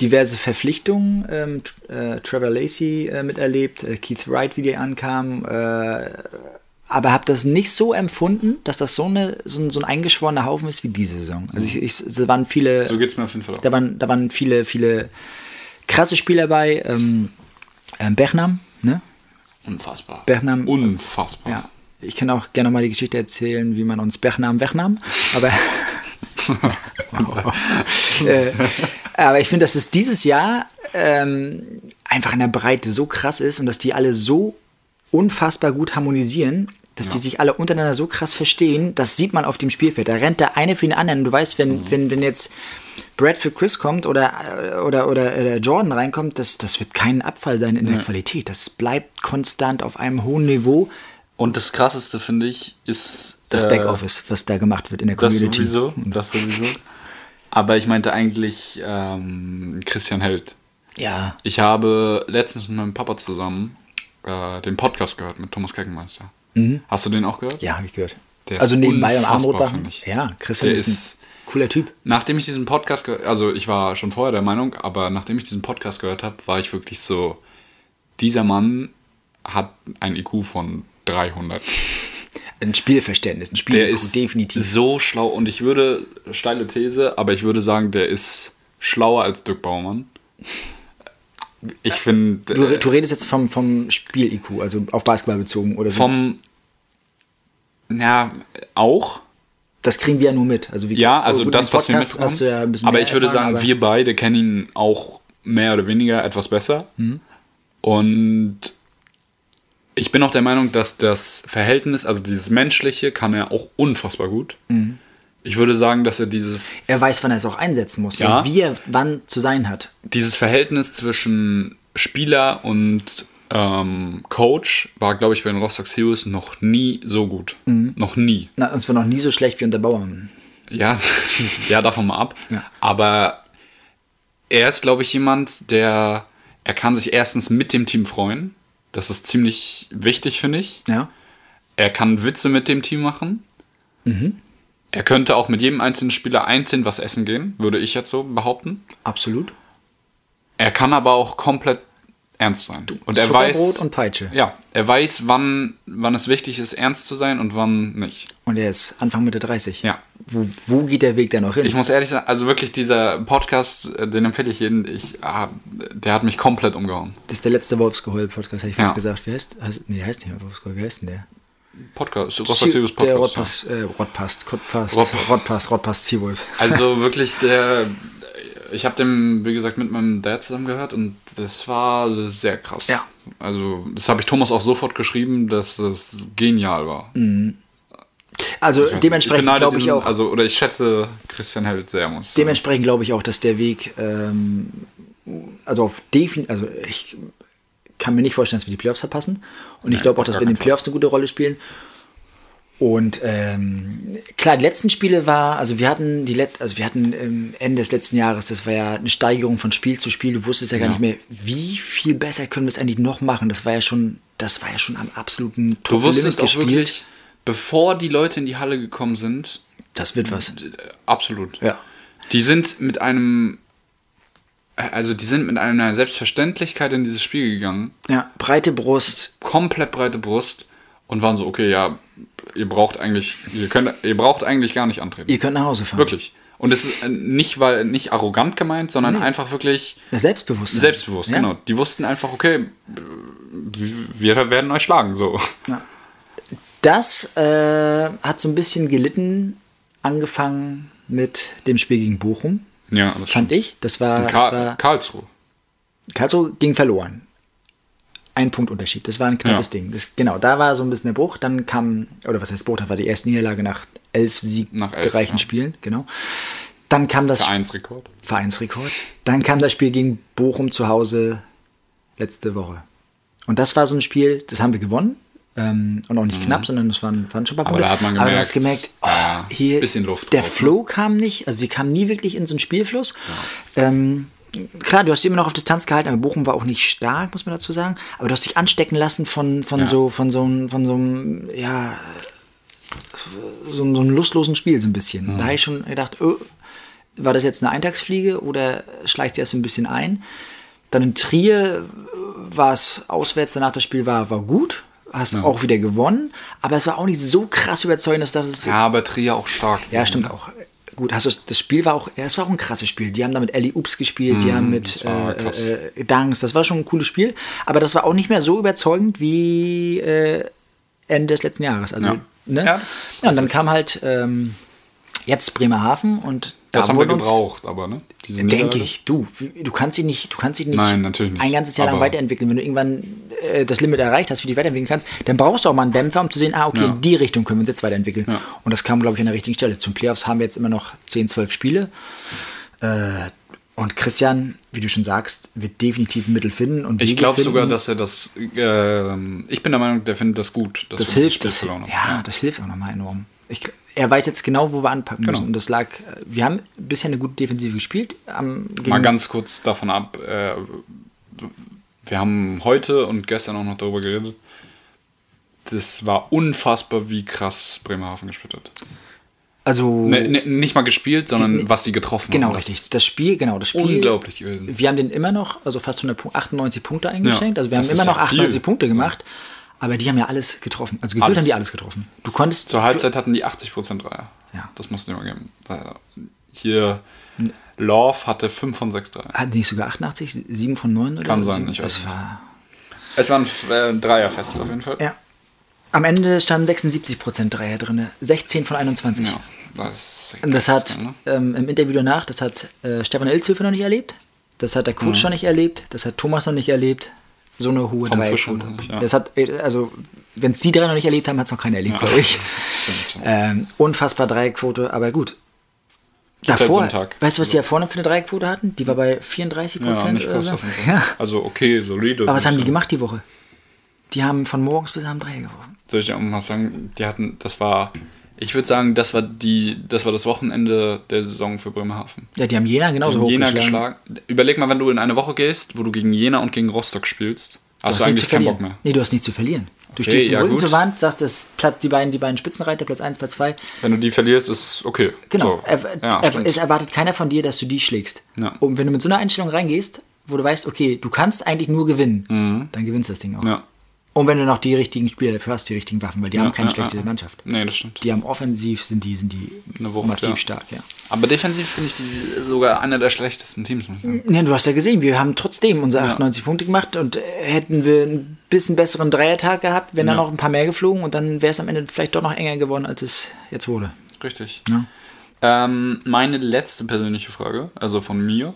diverse Verpflichtungen, ähm, äh, Trevor Lacey äh, miterlebt, äh, Keith Wright, wie der ankam, äh, aber habe das nicht so empfunden, dass das so, eine, so, ein, so ein eingeschworener Haufen ist wie diese Saison. Also ich, ich, es waren viele So geht es mir auf jeden Fall auch. da waren, da waren viele, viele krasse Spieler bei. Ähm, ähm, Bernam, ne? Unfassbar. Bernam- Unfassbar. Ja. Ich kann auch gerne mal die Geschichte erzählen, wie man uns Bernam wegnahm. Aber, *laughs* äh, aber ich finde, dass es dieses Jahr ähm, einfach in der Breite so krass ist und dass die alle so unfassbar gut harmonisieren, dass die sich alle untereinander so krass verstehen, das sieht man auf dem Spielfeld. Da rennt der eine für den anderen. Du weißt, wenn, wenn, wenn jetzt Brad für Chris kommt oder, oder, oder, oder Jordan reinkommt, das, das wird kein Abfall sein in der Qualität. Das bleibt konstant auf einem hohen Niveau. Und das Krasseste, finde ich, ist Das äh, Backoffice, was da gemacht wird in der Das Community. sowieso, das sowieso. Aber ich meinte eigentlich ähm, Christian Held. Ja, Ich habe letztens mit meinem Papa zusammen äh, den Podcast gehört mit Thomas Keckenmeister. Hast du den auch gehört? ja, habe ich gehört. Der also Abendrotbachen. finde ich. Ja, Christian Der ist ein ist- cooler Typ. Nachdem ich diesen Podcast gehört also ich war schon vorher der Meinung, aber nachdem ich diesen Podcast gehört habe, war ich wirklich so, dieser Mann hat ein IQ von 300. *laughs* Ein Spielverständnis, ein Spiel Der ist definitiv. so schlau und ich würde, steile These, aber ich würde sagen, der ist schlauer als Dirk Baumann. Ich finde, Du, du redest jetzt vom, vom Spiel-IQ, also auf Basketball bezogen oder so. vom, ja, auch, Das kriegen wir ja nur mit. Also wir ja, also das, was wir Podcast mitbekommen. hast du ja aber ich würde erfahren, sagen, wir beide kennen ihn auch mehr oder weniger etwas besser. Mhm. Und ich bin auch der Meinung, dass das Verhältnis, also dieses Menschliche, kann er auch unfassbar gut. Mhm. Ich würde sagen, dass er dieses, Er weiß, wann er es auch einsetzen muss, Ja. wie er wann zu sein hat. dieses Verhältnis zwischen Spieler und ähm, Coach war, glaube ich, bei den Rostock Heroes noch nie so gut. Mhm. Noch nie. Na, uns war noch nie so schlecht wie unter Bauern. Ja, *laughs* ja, davon mal ab. Ja. Aber er ist, glaube ich, jemand, der, er kann sich erstens mit dem Team freuen. Das ist ziemlich wichtig, finde ich. Ja. Er kann Witze mit dem Team machen. Er könnte auch mit jedem einzelnen Spieler einzeln was essen gehen, würde ich jetzt so behaupten. Absolut. Er kann aber auch komplett ernst sein. Und er Zuckerbrot weiß, und Peitsche. ja, er weiß, wann, wann es wichtig ist, ernst zu sein und wann nicht. Und er ist Anfang Mitte 30. Ja. Wo, wo geht der Weg denn noch hin? Ich muss ehrlich sagen, also wirklich dieser Podcast, äh, den empfehle ich jedem, ich, ah, der hat mich komplett umgehauen. das ist der letzte Wolfsgeheul-Podcast, hätte ich fast Ja. gesagt. Wie heißt, heißt Nee, der heißt nicht mehr Wolfsgeheul. Wie heißt denn der? Podcast, Rostock Series Der Podcast. Rottpass, äh, Rottpast. Rottpass, Rottpass, Seawolves. ja. Also *laughs* wirklich der. Ich habe den, wie gesagt, mit meinem Dad zusammen gehört und das war sehr krass. Ja. Also, das habe ich Thomas auch sofort geschrieben, dass das genial war. Also weiß nicht, dementsprechend glaube ich auch, Also, oder ich schätze Christian Held sehr, muss dementsprechend glaube ich auch, dass der Weg, ähm, also auf defin, also ich kann mir nicht vorstellen, dass wir die Playoffs verpassen. Und ich glaube auch, dass wir in den. Playoffs eine gute Rolle spielen. Und ähm, klar, die letzten Spiele war, also wir hatten die Let also wir hatten ähm, Ende des letzten Jahres, das war ja eine Steigerung von Spiel zu Spiel. Du wusstest ja gar Ja. nicht mehr, wie viel besser können wir es eigentlich noch machen. Das war ja schon, das war ja schon am absoluten Du wusstest auch gespielt. wirklich, bevor die Leute in die Halle gekommen sind, Das wird was. absolut. Ja. Die sind mit einem, also die sind mit einer Selbstverständlichkeit in dieses Spiel gegangen, Ja, breite Brust, komplett breite Brust und waren so, okay, ja, ihr braucht eigentlich, ihr könnt, ihr braucht eigentlich gar nicht antreten. ihr könnt nach Hause fahren. Wirklich. Und es ist äh, nicht, weil nicht arrogant gemeint, sondern einfach wirklich Das Selbstbewusstsein. selbstbewusst. Ja. Genau. Die wussten einfach, okay, wir werden euch schlagen, so. Das äh, hat so ein bisschen gelitten, angefangen mit dem Spiel gegen Bochum, Ja, das fand stimmt. ich. Das war, das Karl, war Karlsruhe. Karlsruhe ging verloren. Ein Punkt Unterschied. Das war ein knappes Ja. Ding. Das, genau, da war so ein bisschen der Bruch. Dann kam, oder was heißt Bruch? Das war die erste Niederlage nach elf Nach elf, siegreichen ja. Spielen. Genau. Dann kam das Vereinsrekord. Vereinsrekord. Dann kam das Spiel gegen Bochum zu Hause letzte Woche. Und das war so ein Spiel, das haben wir gewonnen. Ähm, und auch nicht knapp, sondern es waren, waren schon ein paar Mhm. Aber Punkte. da hat man Aber du hast gemerkt, gemerkt, oh, ja, hier, bisschen Luft der raus, ne? Flow kam nicht, also sie kam nie wirklich in so einen Spielfluss. Ähm, klar, du hast sie immer noch auf Distanz gehalten, aber Bochum war auch nicht stark, muss man dazu sagen. Aber du hast dich anstecken lassen von, von Ja. so, von so, einem- von so einem, ja, so, so einem lustlosen Spiel so ein bisschen. Da habe ich schon gedacht, oh, war das jetzt eine Eintagsfliege oder schleicht sie erst so ein bisschen ein? Dann in Trier war es auswärts, danach das Spiel war, war gut. Hast auch wieder gewonnen, aber es war auch nicht so krass überzeugend, dass das jetzt Ja, aber Trier auch stark. ja, stimmt auch. Gut, hast du das Spiel war auch, ja, es war auch ein krasses Spiel. Die haben da mit Ellie Ups gespielt, die haben mit das war äh, krass. äh, Danks, das war schon ein cooles Spiel, aber das war auch nicht mehr so überzeugend wie äh, Ende des letzten Jahres. Also, Ja. ne? Ja, Ja, und dann kam halt ähm, jetzt Bremerhaven und Das haben wir gebraucht, aber, ne? Denke ich, du, du kannst dich nicht, du kannst dich nicht, Nein, natürlich nicht. ein ganzes Jahr lang weiterentwickeln. Wenn du irgendwann äh, das Limit erreicht hast, wie du dich weiterentwickeln kannst, dann brauchst du auch mal einen Dämpfer, um zu sehen, ah, okay, Ja. in die Richtung können wir uns jetzt weiterentwickeln. Ja. Und das kam, glaube ich, an der richtigen Stelle. Zum Playoffs haben wir jetzt immer noch 10, 12 Spiele. Äh, und Christian, wie du schon sagst, wird definitiv ein Mittel finden. Und Ich glaube sogar, dass er das. ähm, ich bin der Meinung, der findet das gut. das hilft. Das, haben. ja, das hilft auch nochmal enorm. Ich, er weiß jetzt genau, wo wir anpacken Genau. müssen. Und das lag, wir haben bisher eine gute Defensive gespielt. Am, Mal ganz kurz davon ab. Äh, wir haben heute und gestern auch noch darüber geredet. Das war unfassbar, wie krass Bremerhaven gespielt hat. also, Ne, ne, nicht mal gespielt, sondern Die- was sie getroffen Genau, haben. Das richtig. Das Spiel, genau, das Spiel. Unglaublich irre. Wir haben den immer noch, also fast 100 Punkte, 98 Punkte eingeschenkt. Ja, also wir haben immer noch ja 98 viel. Punkte gemacht. Aber die haben ja alles getroffen. Also gefühlt Alles. haben die alles getroffen. Du konntest. Zur Halbzeit hatten die 80% Dreier. Ja. Das musst du dir mal geben. Hier, Love hatte 5 von 6 Dreier. Hat nicht sogar 88, 7 von 9 oder Kann sein, ich weiß nicht. war. Es waren äh, Dreierfest auf jeden Fall. Ja. Am Ende standen 76% Dreier drin. 16 von 21. Ja, das, das hat ne? ähm, im Interview danach, das hat äh, Stefan Ilzhöfer noch nicht erlebt. Das hat der Coach noch nicht erlebt. Das hat Thomas noch nicht erlebt. So eine hohe. Tom Dreierquote. Ja. Das hat, also, wenn es die drei noch nicht erlebt haben, hat es noch keiner erlebt, glaube ich. Stimmt. Ähm, unfassbar Dreierquote, aber gut. halt so Davor, einen Tag. weißt du, was die ja vorne für eine Dreierquote hatten? Die war bei 34 Ja, Prozent krass so. Ja. Also okay, solide. Aber was haben die so- gemacht die Woche? Die haben von morgens bis abends Dreier geworfen. Soll ich auch mal sagen, die hatten, das war, ich würde sagen, das war die, das war das Wochenende der Saison für Bremerhaven. Ja, die haben Jena genauso Gegen Jena geschlagen. Überleg mal, wenn du in eine Woche gehst, wo du gegen Jena und gegen Rostock spielst, Du hast du eigentlich zu keinen verlieren. Bock mehr. Nee, du hast nichts zu verlieren. Du Okay, stehst mit ja, Rücken gut. zur Wand, sagst, das Platz, die beiden, die beiden Spitzenreiter, Platz 1, Platz 2. Wenn du die verlierst, ist okay. Genau. So. Er, ja, er, es erwartet keiner von dir, dass du die schlägst. Ja. Und wenn du mit so einer Einstellung reingehst, wo du weißt, okay, du kannst eigentlich nur gewinnen, dann gewinnst du das Ding auch. Mhm. ja. Und wenn du noch die richtigen Spieler dafür hast, die richtigen Waffen, weil die haben keine ja, schlechte ja. Mannschaft. Nee, das stimmt. Die haben offensiv, sind die, sind die Wucht, massiv ja. stark, ja. Aber defensiv finde ich sie sogar einer der schlechtesten Teams. Ja, du hast ja gesehen, wir haben trotzdem unsere 98 Punkte gemacht und äh, hätten wir ein bisschen besseren Dreiertag gehabt, wären dann Ja. noch ein paar mehr geflogen und dann wäre es am Ende vielleicht doch noch enger geworden, als es jetzt wurde. Richtig. Ja. Ähm, meine letzte persönliche Frage, also von mir.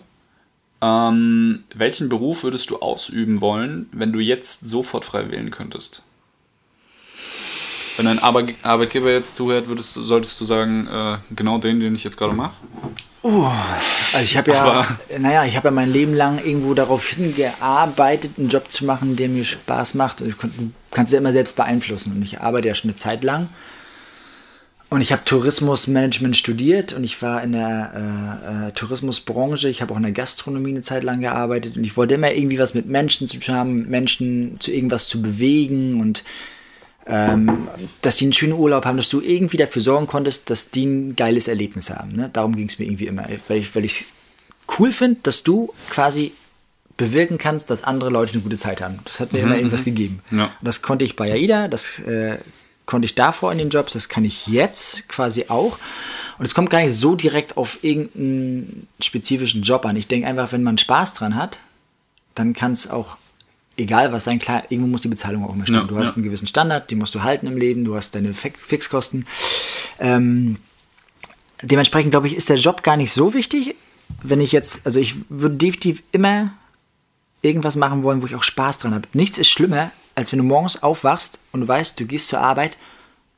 Ähm, welchen Beruf würdest du ausüben wollen, wenn du jetzt sofort frei wählen könntest? Wenn dein Arbe Arbeitgeber jetzt zuhört, würdest solltest du sagen, äh, genau den, den ich jetzt gerade mache? Also ich habe ja, Aber- naja, ich habe ja mein Leben lang irgendwo darauf hingearbeitet, einen Job zu machen, der mir Spaß macht. Also Du kannst ja immer selbst beeinflussen und ich arbeite ja schon eine Zeit lang. Und ich habe Tourismusmanagement studiert und ich war in der äh, äh, Tourismusbranche. Ich habe auch in der Gastronomie eine Zeit lang gearbeitet und ich wollte immer irgendwie was mit Menschen zu tun haben, Menschen zu irgendwas zu bewegen und ähm, dass die einen schönen Urlaub haben, dass du irgendwie dafür sorgen konntest, dass die ein geiles Erlebnis haben. Ne? Darum ging es mir irgendwie immer, weil ich weil ich cool finde, dass du quasi bewirken kannst, dass andere Leute eine gute Zeit haben. Das hat mir immer irgendwas gegeben. Ja. Das konnte ich bei AIDA, das äh, konnte ich davor in den Jobs, das kann ich jetzt quasi auch. Und es kommt gar nicht so direkt auf irgendeinen spezifischen Job an. Ich denke einfach, wenn man Spaß dran hat, dann kann es auch egal was sein. Klar, irgendwo muss die Bezahlung auch immer stimmen. Ja, du hast ja. einen gewissen Standard, den musst du halten im Leben, du hast deine Fi- Fixkosten. Ähm, dementsprechend glaube ich, ist der Job gar nicht so wichtig. Wenn ich jetzt, also ich würde definitiv immer irgendwas machen wollen, wo ich auch Spaß dran habe. Nichts ist schlimmer, als wenn du morgens aufwachst und du weißt, du gehst zur Arbeit.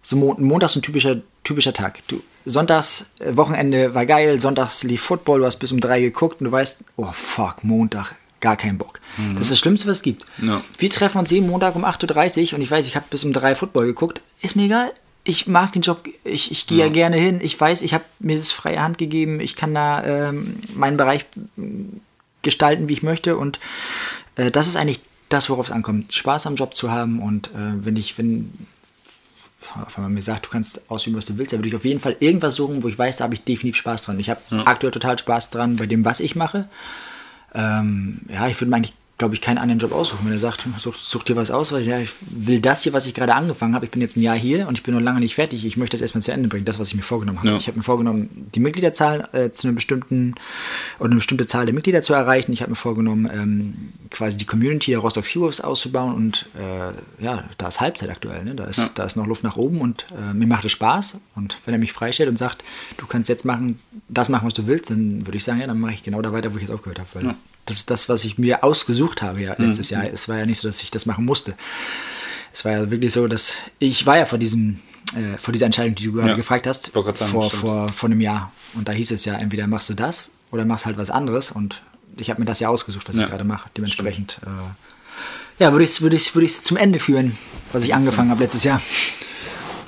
So Mon Montags ein typischer, typischer Tag. Du, Sonntags, äh, Wochenende war geil, Sonntags lief Football, du hast bis um drei geguckt und du weißt, oh fuck, Montag, gar keinen Bock. Das ist das Schlimmste, was es gibt. Ja. Wir treffen uns jeden Montag um 8.30 Uhr und ich weiß, ich habe bis um drei Football geguckt. Ist mir egal. Ich mag den Job, ich, ich gehe ja. gerne hin. Ich weiß, ich habe mir das freie Hand gegeben. Ich kann da ähm, meinen Bereich gestalten, wie ich möchte. Und äh, das ist eigentlich das, worauf es ankommt. Spaß am Job zu haben. Und äh, wenn ich, wenn, wenn man mir sagt, du kannst ausüben, was du willst, dann würde ich auf jeden Fall irgendwas suchen, wo ich weiß, da habe ich definitiv Spaß dran. Ich habe aktuell total Spaß dran bei dem, was ich mache. Ähm, ja, ich würde mir eigentlich, glaube ich, keinen anderen Job aussuchen. Wenn er sagt, such, such dir was aus, weil ja, ich will das hier, was ich gerade angefangen habe. Ich bin jetzt ein Jahr hier und ich bin noch lange nicht fertig. Ich möchte das erstmal zu Ende bringen, das, was ich mir vorgenommen habe. Ja. Ich habe mir vorgenommen, die Mitgliederzahl äh, zu einer bestimmten oder eine bestimmte Zahl der Mitglieder zu erreichen. Ich habe mir vorgenommen, ähm, quasi die Community der Rostock Seawolves auszubauen und äh, ja, da ist Halbzeit aktuell. Ne? Da, ist, Ja. da ist noch Luft nach oben und äh, mir macht es Spaß. Und wenn er mich freistellt und sagt, du kannst jetzt machen, das machen, was du willst, dann würde ich sagen, ja, dann mache ich genau da weiter, wo ich jetzt aufgehört habe. Weil Ja. Das ist das, was ich mir ausgesucht habe ja, letztes Jahr. Es war ja nicht so, dass ich das machen musste. Es war ja wirklich so, dass ich war ja vor diesem, äh, vor dieser Entscheidung, die du gerade Ja. gefragt hast, Ich sagen, vor, vor, vor einem Jahr. Und da hieß es ja, entweder machst du das oder machst halt was anderes. Und ich habe mir das ja ausgesucht, was Ja. ich gerade mache. Dementsprechend, äh, ja, würde ich es würde ich's, würde ich's zum Ende führen, was ich angefangen habe letztes Jahr.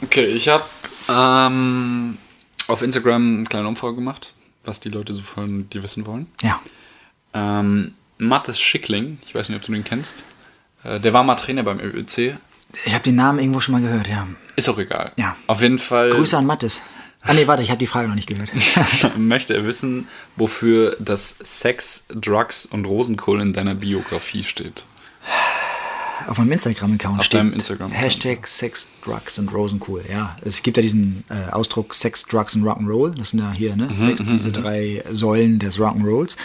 Okay, ich habe ähm, auf Instagram eine kleine Umfrage gemacht, was die Leute so von dir wissen wollen. Ja. Ähm, Mathis Schickling, ich weiß nicht, ob du den kennst, äh, der war mal Trainer beim ÖÖC. Ich habe den Namen irgendwo schon mal gehört, ja. Ist auch egal. Ja. Auf jeden Fall Grüße an Mattes. Ah nee, warte, ich habe die Frage noch nicht gehört. *laughs* möchte er wissen, wofür das Sex, Drugs und Rosenkohl in deiner Biografie steht. Auf meinem Instagram-Account steht Instagram-Account. Hashtag Sex, Drugs and Rosenkohl. Ja, es gibt ja diesen äh, Ausdruck Sex, Drugs and Rock'n'Roll. Das sind ja hier, ne? Mhm, Sex, diese drei Säulen des Rock'n'Rolls.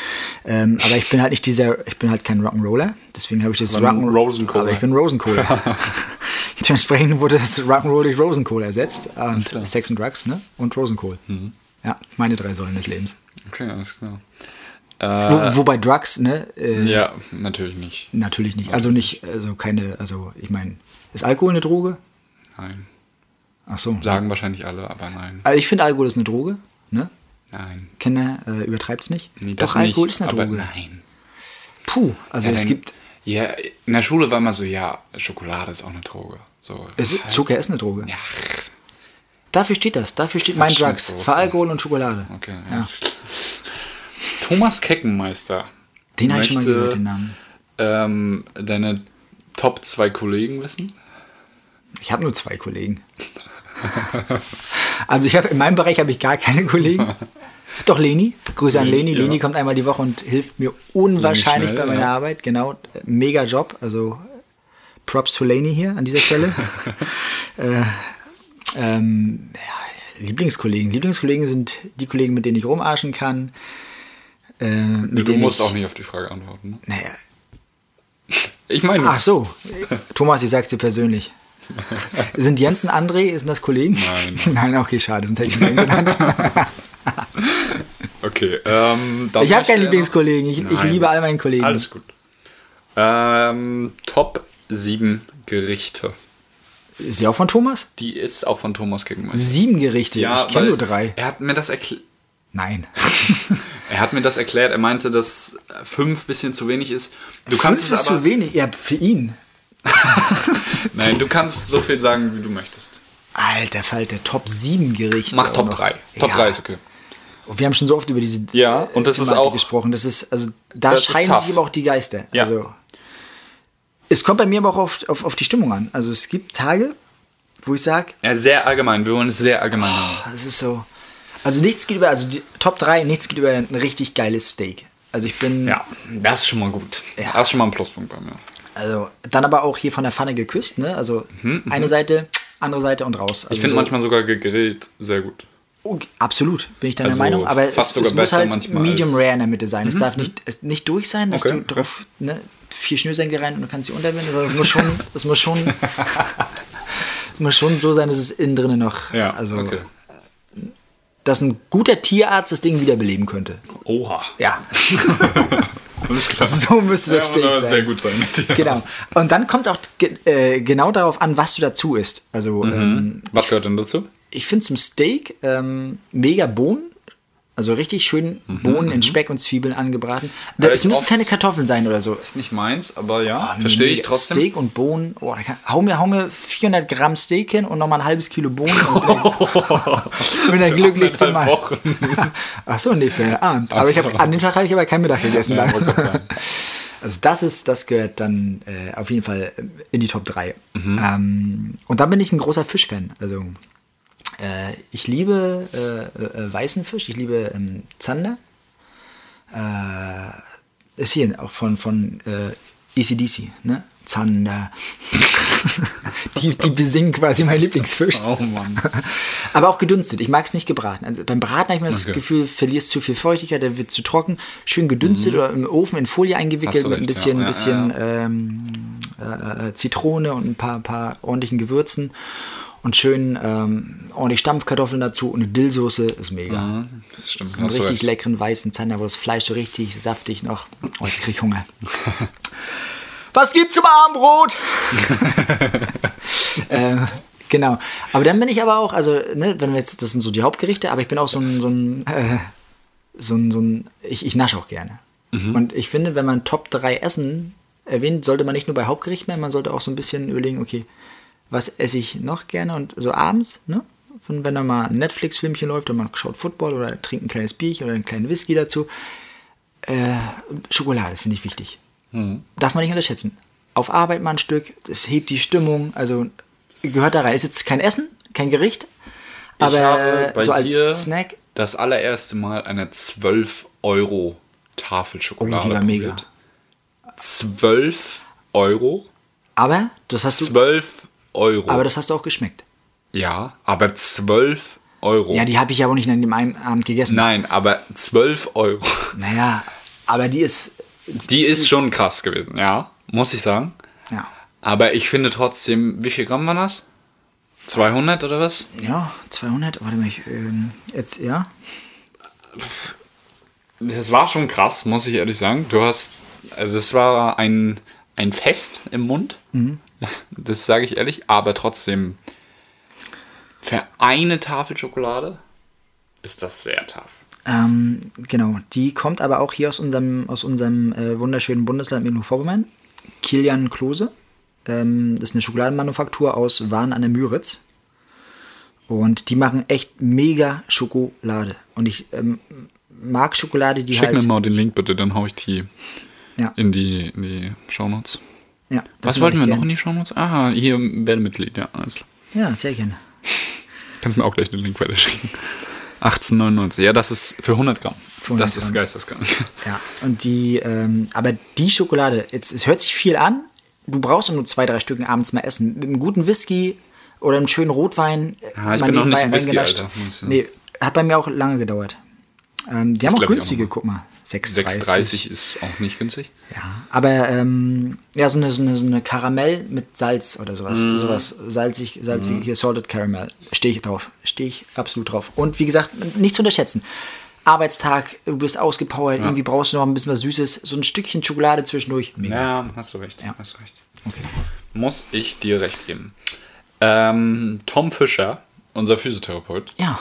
Ähm, aber ich bin halt nicht dieser, ich bin halt kein Rock'n'Roller. Deswegen habe ich das Rock'n'Roll. Aber ich bin Rosenkohler. *laughs* *laughs* Dementsprechend wurde das Rock'n'Roll durch Rosenkohl ersetzt. Und. Mhm. Sex and Drugs, ne? Und Rosenkohl. Ja, meine drei Säulen des Lebens. Okay, alles klar. Wo, wobei Drugs, ne? Äh, Ja, natürlich nicht. Natürlich nicht. Also nicht, also keine, also ich meine, ist Alkohol eine Droge? Nein. Ach so. Sagen wahrscheinlich alle, aber nein. Also ich finde Alkohol ist eine Droge, ne? Nein. Kinder, äh, übertreibt's nicht. Nee, Doch, das Alkohol nicht, ist eine Droge. Nein. Puh, also Ja, es dann- gibt, Ja, in der Schule war immer so, ja, Schokolade ist auch eine Droge. So, es, Zucker ist eine Droge. Ja, Dafür steht das. Dafür steht mein Quatsch mit Drugs. Für Alkohol und Schokolade. okay. Ja. Thomas Keckenmeister. Den habe ich schon mal gehört, den Namen. Ähm, deine Top 2 Kollegen wissen? Ich habe nur zwei Kollegen. *laughs* also ich habe in meinem Bereich habe ich gar keine Kollegen. *laughs* Doch Leni, Grüße an Leni, Leni. ja. Leni kommt einmal die Woche und hilft mir unwahrscheinlich schnell, bei meiner ja. Arbeit. Genau, mega Job. Also Props to Laney hier an dieser Stelle. *laughs* äh, ähm, ja, Lieblingskollegen. Lieblingskollegen sind die Kollegen, mit denen ich rumarschen kann. Äh, mit Du musst ich, auch nicht auf die Frage antworten. Ne? Naja, *laughs* Ich meine, ach so. Thomas, ich sag's dir persönlich. *laughs* Sind Jens und André, sind das Kollegen? Nein. *laughs* Nein, okay, schade, sonst hätte ich ihn genannt. okay. Ähm, Ich habe keinen noch- Lieblingskollegen. Ich, ich liebe all meinen Kollegen. Alles gut. Ähm, Top 7 Gerichte. Ist die auch von Thomas? Die ist auch von Thomas Gegenmann. Sieben Gerichte. ich kenne nur drei. Er hat mir das erklärt. Nein. *laughs* Er hat mir das erklärt. Er meinte, dass fünf bisschen zu wenig ist. Du Fünf kannst ist zu wenig. Ja, für ihn. *laughs* Nein, du kannst so viel sagen, wie du möchtest. Alter Falter, Top 7 Gerichte. Mach Top noch. 3. Top Ja. 3 ist okay. Wir haben schon so oft über diese Ja, und das ist auch- gesprochen. Das ist, also da scheiden sich aber auch die Geister. Ja. Also, es kommt bei mir aber auch auf, auf, auf die Stimmung an. Also es gibt Tage, wo ich sage, Ja, sehr allgemein. Wir wollen es sehr allgemein haben. das ist so. Also nichts geht über, also die Top 3, nichts geht über ein richtig geiles Steak. Also ich bin, Ja, das ist schon mal gut. Ja. Das ist schon mal ein Pluspunkt bei mir. also dann aber auch hier von der Pfanne geküsst, ne? Also eine Seite, andere Seite und raus. Also Mhm, Ich finde so, manchmal sogar gegrillt sehr gut. Oh, absolut, bin ich deiner Also Meinung. Aber es, es muss halt Medium Mhm, Rare in der Mitte sein. Es darf nicht, es nicht durch sein, dass Okay, du okay. drauf ne, vier Schnürsenkel rein und du kannst sie unterbinden. sondern es muss schon, *laughs* es muss schon, *laughs* es muss schon so sein, dass es innen drinnen noch, Ja, also, okay. Dass ein guter Tierarzt das Ding wiederbeleben könnte. Oha. Ja, *laughs* so müsste das ja, Steak aber sein. sehr gut sein. *laughs* Genau. Und dann kommt es auch ge äh, genau darauf an, was du dazu isst. Also ähm, Was gehört denn dazu? ich finde zum Steak ähm, mega Bohnen. Also richtig schön Bohnen in Speck und Zwiebeln angebraten. Da, Hör es ich müssen keine Kartoffeln sein oder so. Ist nicht meins, aber ja, Nee, verstehe nee, ich trotzdem. Steak und Bohnen. Oh, da kann, hau, mir, hau mir 400 Gramm Steak hin und nochmal ein halbes Kilo Bohnen. Und *laughs* bin der glücklichste Mann. Wochen. *laughs* Ach so, nee, für den Abend. Aber ich hab, so. an dem Tag habe ich aber kein Mittag gegessen. Ja, dann. *laughs* Also das ist, das gehört dann äh, auf jeden Fall in die Top 3. Mhm. Ähm, und dann bin ich ein großer Fischfan. Also äh, ich liebe äh, äh, weißen Fisch, ich liebe ähm, Zander. Äh, ist hier auch von, von äh, ECDC, ne? Zander. *laughs* die, die besingen quasi mein Lieblingsfisch. Oh Mann. *laughs* Aber auch gedünstet. Ich mag es nicht gebraten. Also beim Braten habe ich mir das Okay. Gefühl, verlierst zu viel Feuchtigkeit, der wird zu trocken. Schön gedünstet oder im Ofen in Folie eingewickelt Mhm. Du mit ein recht, bisschen, ja. Ja, bisschen Ähm, äh, äh, Zitrone und ein paar, paar ordentlichen Gewürzen. Und schön ähm, ordentlich Stampfkartoffeln dazu und eine Dillsoße ist mega. Das stimmt. Einen richtig recht. leckeren weißen Zander, wo das Fleisch so richtig saftig noch. Oh, jetzt krieg ich Hunger. *laughs* Was gibt's zum Abendbrot? *laughs* äh, genau. Aber dann bin ich aber auch, also, ne, wenn wir jetzt, das sind so die Hauptgerichte, aber ich bin auch so ein, so ein, äh, so ein, so ein ich, ich nasche auch gerne. Und ich finde, wenn man Top 3 Essen erwähnt, sollte man nicht nur bei Hauptgerichten mehr, man sollte auch so ein bisschen überlegen, okay, was esse ich noch gerne und so abends, ne? Wenn, wenn da mal ein Netflix-Filmchen läuft und man schaut Football oder trinkt ein kleines Bierchen oder einen kleinen Whisky dazu. Äh, Schokolade finde ich wichtig. Darf man nicht unterschätzen. Auf Arbeit mal ein Stück, das hebt die Stimmung, also gehört da rein. Ist jetzt kein Essen, kein Gericht, aber ich habe bei so als dir Snack. das allererste Mal eine 12 Euro Tafel Schokolade Oh, die war mega. probiert. 12 Euro? Aber das hast du, 12 Euro. aber das hast du auch geschmeckt. ja, aber 12 Euro. Ja, die habe ich ja auch nicht an dem einen Abend gegessen. Nein, aber 12 Euro. Naja, aber die ist, Die ist schon krass gewesen, ja, muss ich sagen. ja, Aber ich finde trotzdem, wie viel Gramm war das? 200 oder was? ja, 200, warte mal, ich, ähm, jetzt, ja. Das war schon krass, muss ich ehrlich sagen. Du hast, also es war ein, ein Fest im Mund. Das sage ich ehrlich, aber trotzdem für eine Tafel Schokolade ist das sehr tough. Ähm, genau, die kommt aber auch hier aus unserem, aus unserem äh, wunderschönen Bundesland Mecklenburg-Vorpommern. Kilian Klose. Ähm, das ist eine Schokoladenmanufaktur aus Wahn an der Müritz. Und die machen echt mega Schokolade. Und ich ähm, mag Schokolade, die Schick halt. mir mal den Link bitte, dann hau ich die Ja, in die, in die Shownotes. Ja, das Was wollten wir noch in die Shownotes? Ah, hier werde Mitglied, ja, alles klar. Ja, sehr gerne. *laughs* Kannst mir auch gleich den Link weiter schicken. 18,99. Ja, das ist für 100 Gramm. Für 100 das ist Gramm. geisteskrank. *laughs* Ja, und die, ähm, aber die Schokolade, jetzt, es hört sich viel an, du brauchst nur zwei, drei Stücken abends mal essen. Mit einem guten Whisky oder einem schönen Rotwein. Ja, ich bin noch nicht Whisky. Alter. Nee, hat bei mir auch lange gedauert. Ähm, die haben auch auch günstige, noch. guck mal. 6,30. 6,30 ist auch nicht günstig. Ja, aber ähm, ja, so eine, so, eine, so eine Karamell mit Salz oder sowas. Mhm. Sowas salzig, salzig, hier Salted Caramel. Stehe ich drauf. Stehe ich absolut drauf. Und wie gesagt, nicht zu unterschätzen. Arbeitstag, du bist ausgepowert, irgendwie brauchst du noch ein bisschen was Süßes. So ein Stückchen Schokolade zwischendurch. Mega. Ja, hast du recht. Ja. Hast du recht. Okay. Muss ich dir recht geben. Ähm, Tom Fischer, unser Physiotherapeut, Ja.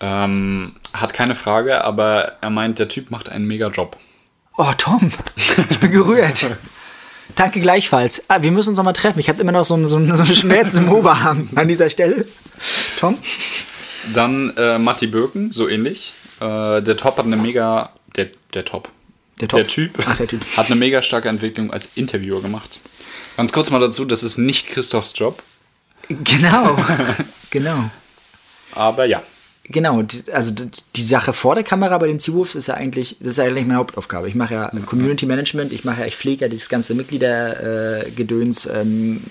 Ähm, hat keine Frage, aber er meint, der Typ macht einen mega Job. Oh, Tom, ich bin gerührt. *laughs* Danke gleichfalls. Ah, wir müssen uns noch mal treffen. Ich habe immer noch so einen, so einen, so einen Schmerz im Oberarm an dieser Stelle. Tom? Dann äh, Matti Birken, so ähnlich. Äh, der Top hat eine mega. Der, der Top. Der Top. Der Typ, Ach, der Typ. hat eine mega starke Entwicklung als Interviewer gemacht. Ganz kurz mal dazu, das ist nicht Christophs Job, Genau. *laughs* genau. aber ja. Genau, also die Sache vor der Kamera bei den Seawolves ist ja eigentlich, das ist ja eigentlich meine Hauptaufgabe. Ich mache ja Community Management, ich mache ja, ich pflege ja dieses ganze Mitgliedergedöns, äh, Gedöns, ähm,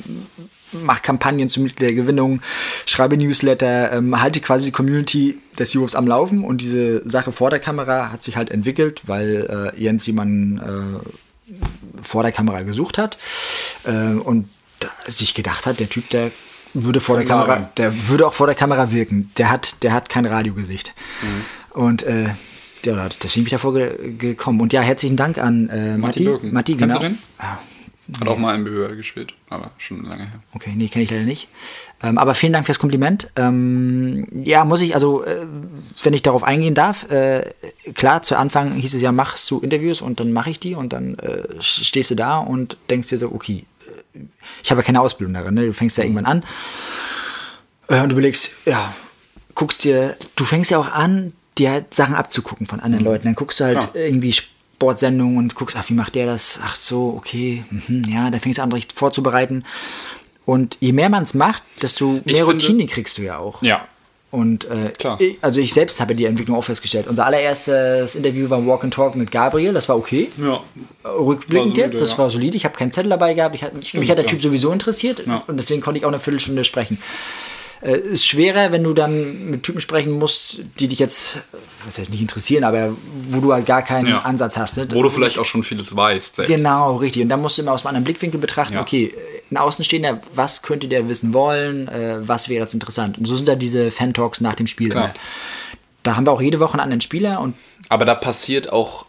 mache Kampagnen zur Mitgliedergewinnung, schreibe Newsletter, ähm, halte quasi die Community der Seawolves am Laufen und diese Sache vor der Kamera hat sich halt entwickelt, weil äh, Jens jemanden äh, vor der Kamera gesucht hat äh, und sich gedacht hat, der Typ, der würde vor der Kann Kamera, der würde auch vor der Kamera wirken. Der hat, der hat kein Radiogesicht. Mhm. Und äh, ja, deswegen bin ich davor ge gekommen. Und ja, herzlichen Dank an äh, Matti. Matti, Kennst genau. du den? Ah, Hat auch mal im BWL gespielt, aber schon lange her. Okay, nee, kenne ich leider nicht. Ähm, aber vielen Dank fürs Kompliment. Ähm, ja, muss ich, also, äh, wenn ich darauf eingehen darf, äh, klar, zu Anfang hieß es ja, machst du Interviews und dann mache ich die und dann äh, stehst du da und denkst dir so, okay, ich habe ja keine Ausbildung darin, ne? du fängst ja irgendwann an äh, und du überlegst, ja, guckst dir, du fängst ja auch an, dir halt Sachen abzugucken von anderen Leuten. Dann guckst du halt Ja. irgendwie Sportsendungen und guckst, ach, wie macht der das? Ach so, okay, mhm, ja, da fängst du an, richtig vorzubereiten. Und je mehr man es macht, desto mehr finde- Routine kriegst du ja auch. Ja. Und äh, ich, also ich selbst habe die Entwicklung auch festgestellt. Unser allererstes Interview war Walk and Talk mit Gabriel, das war okay. Ja. Rückblickend jetzt, das ja. war solide. Ich habe keinen Zettel dabei gehabt. Ich hat, mich hat der. Typ sowieso interessiert und deswegen konnte ich auch eine Viertelstunde sprechen. Äh, ist schwerer, wenn du dann mit Typen sprechen musst, die dich jetzt, was heißt nicht interessieren, aber wo du halt gar keinen Ja. Ansatz hast. Ne? Wo du vielleicht auch schon vieles weißt. Selbst. Genau, richtig. Und dann musst du immer aus einem anderen Blickwinkel betrachten, Ja. okay, ein Außenstehender, was könnte der wissen wollen, äh, was wäre jetzt interessant. Und so sind da diese Fan-Talks nach dem Spiel. Da haben wir auch jede Woche einen anderen Spieler und Aber da passiert auch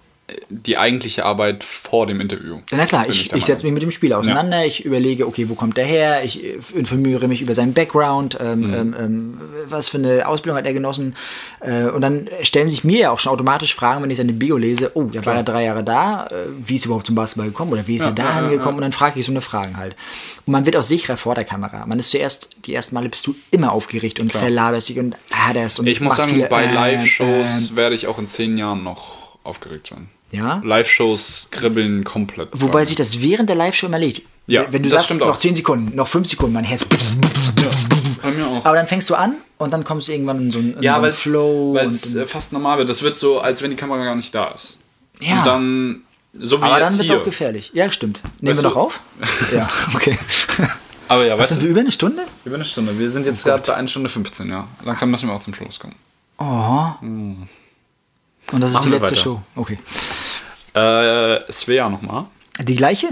die eigentliche Arbeit vor dem Interview. Na klar, ich, der ich setze mich mit dem Spieler auseinander, ich überlege, okay, wo kommt der her, ich äh, informiere mich über seinen Background, ähm, Mhm. ähm, ähm, was für eine Ausbildung hat er genossen. Äh, und dann stellen sich mir ja auch schon automatisch Fragen, wenn ich seine Bio lese, oh, da war er drei Jahre da, äh, wie ist er überhaupt zum Basketball gekommen oder wie ist er da ja, ja, hingekommen? Und dann frage ich so eine Fragen halt. Und man wird auch sicherer vor der Kamera. Man ist zuerst, die ersten Male bist du immer aufgeregt und verlaberst dich und haderst und Ich muss sagen, viele, bei ähm, Live-Shows werde ich auch in zehn Jahren noch aufgeregt sein. Ja? Live-Shows kribbeln komplett. Wobei sich das während der Live-Show immer legt. Ja, Wenn du sagst, noch auch. 10 Sekunden, noch 5 Sekunden, mein Herz. Bei mir auch. Aber dann fängst du an und dann kommst du irgendwann in so einen, in ja, so einen weil Flow. weil und es fast normal wird. Das wird so, als wenn die Kamera gar nicht da ist. Ja. Und dann, so wie aber dann wird es auch gefährlich. Ja, stimmt. Nehmen Weißt wir noch du- auf? *laughs* ja, okay. Aber ja, Was weißt sind du, wir über eine Stunde? über eine Stunde. Wir sind jetzt gerade bei 1 Stunde 15, ja. Langsam müssen wir auch zum Schluss kommen. Oh. Und das ist Machen die wir letzte weiter. Show. Okay. Äh, Svea nochmal. Die gleiche?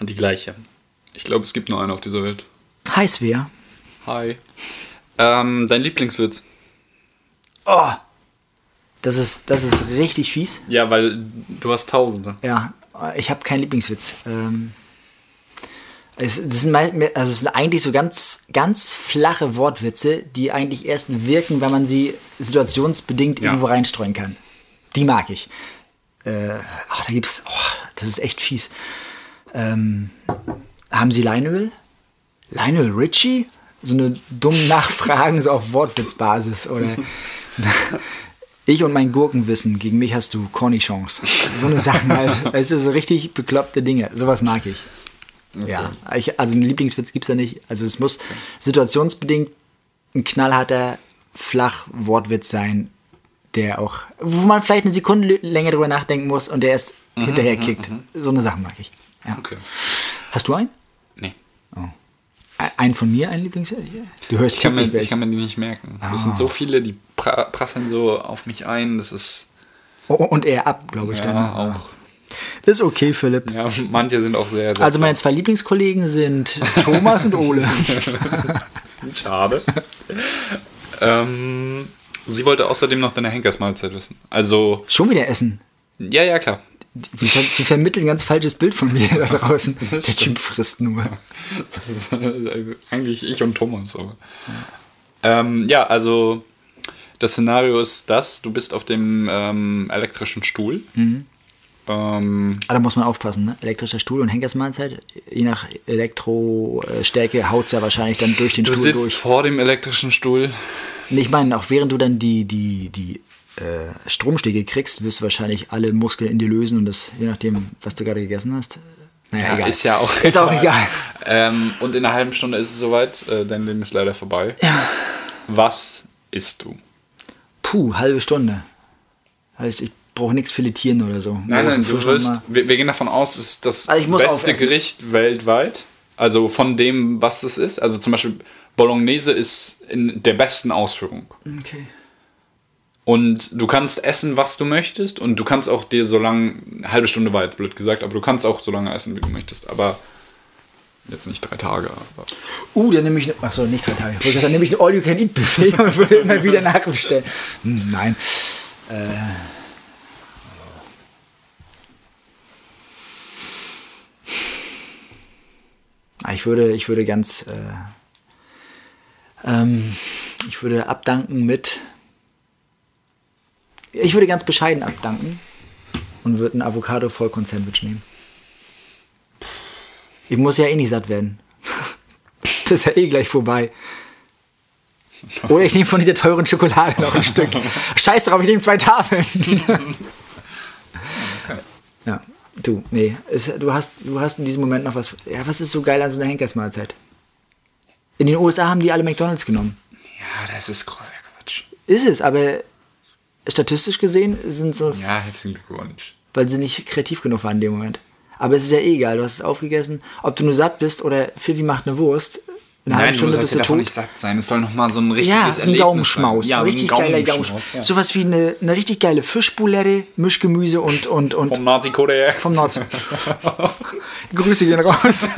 Die gleiche. Ich glaube, es gibt nur eine auf dieser Welt. Heiß wer? Hi. Ähm, dein Lieblingswitz? Oh. Das ist, das ist richtig fies. Ja, weil du hast Tausende. Ja, ich habe keinen Lieblingswitz. Ähm, es, das, sind also es sind eigentlich so ganz, ganz flache Wortwitze, die eigentlich erst wirken, wenn man sie situationsbedingt Ja. irgendwo reinstreuen kann. Die mag ich. Äh, ach, da gibt's, oh, das ist echt fies. Ähm, haben Sie Leinöl? Lionel Richie? So eine dumme Nachfragen so auf Wortwitzbasis oder *laughs* ich und mein Gurkenwissen, gegen mich hast du Cornichons. So eine Sachen halt. *laughs* Weißt du, so richtig bekloppte Dinge. Sowas mag ich. Ja, ich, also einen Lieblingswitz gibt's ja nicht. Also es muss situationsbedingt ein knallharter Flachwortwitz sein, der auch, wo man vielleicht eine Sekunde länger drüber nachdenken muss und der erst hinterher kickt. So eine Sache mag ich. Ja. Okay. Hast du einen? Ein von mir, ein Lieblings... Du hörst Ich kann, mir, ich kann mir die nicht merken. Ah. Es sind so viele, die pra prasseln so auf mich ein. Das ist Oh, Und er ab, glaube ich. ja dann. auch. Ist okay, Philipp. Ja, manche sind auch sehr, sehr Also meine zwei Lieblingskollegen sind *laughs* Thomas und Ole. Schade. *laughs* ähm, sie wollte außerdem noch deine Henkersmahlzeit wissen. Also, Schon wieder essen. ja, ja, klar. Wir, ver wir vermitteln ein ganz falsches Bild von mir da draußen. Der. Typ frisst nur. Das ist äh, eigentlich ich und Thomas. Aber. Ähm, ja, also das Szenario ist das, du bist auf dem ähm, elektrischen Stuhl. Mhm. Ähm, Aber da muss man aufpassen, ne? Elektrischer Stuhl und Henkersmahlzeit, je nach Elektrostärke haut es ja wahrscheinlich dann durch den du Stuhl sitzt durch. vor dem elektrischen Stuhl. Ich meine, auch während du dann die, die, die äh, Stromschläge kriegst, wirst du wahrscheinlich alle Muskeln in dir lösen und das, je nachdem, was du gerade gegessen hast. Naja, Ja, egal. ist ja auch Ist auch egal. Ähm, und in einer halben Stunde ist es soweit. Äh, dein Leben ist leider vorbei. Ja. Was isst du? Puh, halbe Stunde. Heißt, ich brauche nichts filetieren oder so. Nein, nein, du wirst, wir, wir gehen davon aus, es ist das Also beste aufessen. Gericht weltweit. Also von dem, was es ist. Also zum Beispiel Bolognese ist in der besten Ausführung. Okay. Und du kannst essen, was du möchtest. Und du kannst auch dir so lange, eine halbe Stunde war jetzt blöd gesagt, aber du kannst auch so lange essen, wie du möchtest. Aber jetzt nicht drei Tage. Aber Uh, dann nehme ich, achso, nicht drei Tage. Ich Dann nehme ich ein All-You-Can-Eat-Buffet *laughs* und würde immer wieder nachbestellen. Hm, nein. Äh, ich würde, ich würde ganz, äh, ähm, ich würde abdanken mit, ich würde ganz bescheiden abdanken und würde ein Avocado-Vollkorn-Sandwich nehmen. Ich muss ja eh nicht satt werden. *laughs* Das ist ja eh gleich vorbei. Oder ich nehme von dieser teuren Schokolade noch ein *laughs* Stück. Scheiß drauf, ich nehme zwei Tafeln. *laughs* Ja, du, nee. Es, du, hast, du hast in diesem Moment noch was. Ja, was ist so geil an so einer Henkersmahlzeit? In den USA haben die alle McDonalds genommen. ja, das ist großer Quatsch. Ist es, aber statistisch gesehen sind so, Ja, herzlichen Glückwunsch. weil sie nicht kreativ genug waren in dem Moment. Aber es ist ja eh egal, du hast es aufgegessen. Ob du nur satt bist oder Pfiffi macht eine Wurst, in einer halben Nein, du Stunde bist du tot. nicht satt sein. Es soll nochmal so ein richtiges Ja, so ein Erlebnis Gaumenschmaus. Sein. Ja, ein richtig geiler Gaumenschmaus, ja. Sowas wie eine, eine richtig geile Fischboulette, Mischgemüse und, und, und Vom Nazi-Korea. vom Nord. *laughs* Grüße gehen raus. *laughs*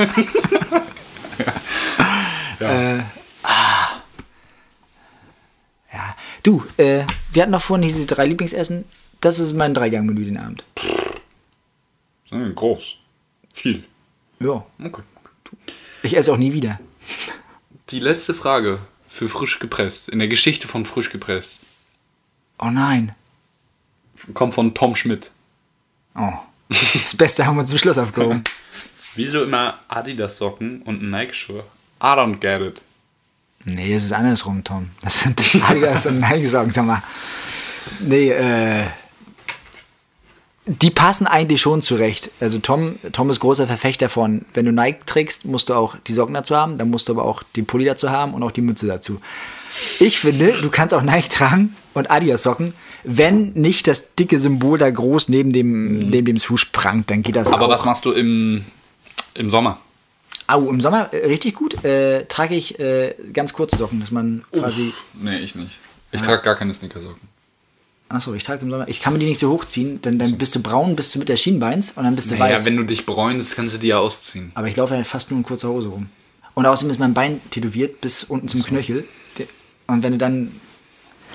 äh, ah. Ja, du, äh, wir hatten noch vorhin diese drei Lieblingsessen. Das ist mein Dreigang-Menü den Abend. Hm, Groß. Viel. Ja, Okay. ich esse auch nie wieder. Die letzte Frage für frisch gepresst. In der Geschichte von frisch gepresst. Oh nein. Kommt von Tom Schmidt. Oh. Das Beste haben wir zum Schluss aufgehoben. *laughs* Wieso immer Adidas-Socken und Nike-Schuhe? I don't get it. Nee, es ist andersrum, Tom. Das sind Adidas und Nike-Socken, sag mal. Nee, äh. Die passen eigentlich schon zurecht. Also Tom, Tom ist großer Verfechter von, wenn du Nike trägst, musst du auch die Socken dazu haben, dann musst du aber auch den Pulli dazu haben und auch die Mütze dazu. Ich finde, du kannst auch Nike tragen und Adidas Socken, wenn nicht das dicke Symbol da groß neben dem, neben dem Schuh prangt, dann geht das Aber auch. was machst du im, im Sommer? Au, im Sommer äh, richtig gut. Äh, trage ich äh, ganz kurze Socken, dass man quasi Nee, ich nicht. Ich trage gar keine Sneakersocken. Achso, ich trage im Sommer. Ich kann mir die nicht so hochziehen, denn dann bist du braun, bist du mit der Schienbeins und dann bist du Naja, weiß. wenn du dich bräunst, kannst du die ja ausziehen. Aber ich laufe ja fast nur in kurzer Hose rum. Und außerdem ist mein Bein tätowiert bis unten zum Knöchel. Und wenn du dann.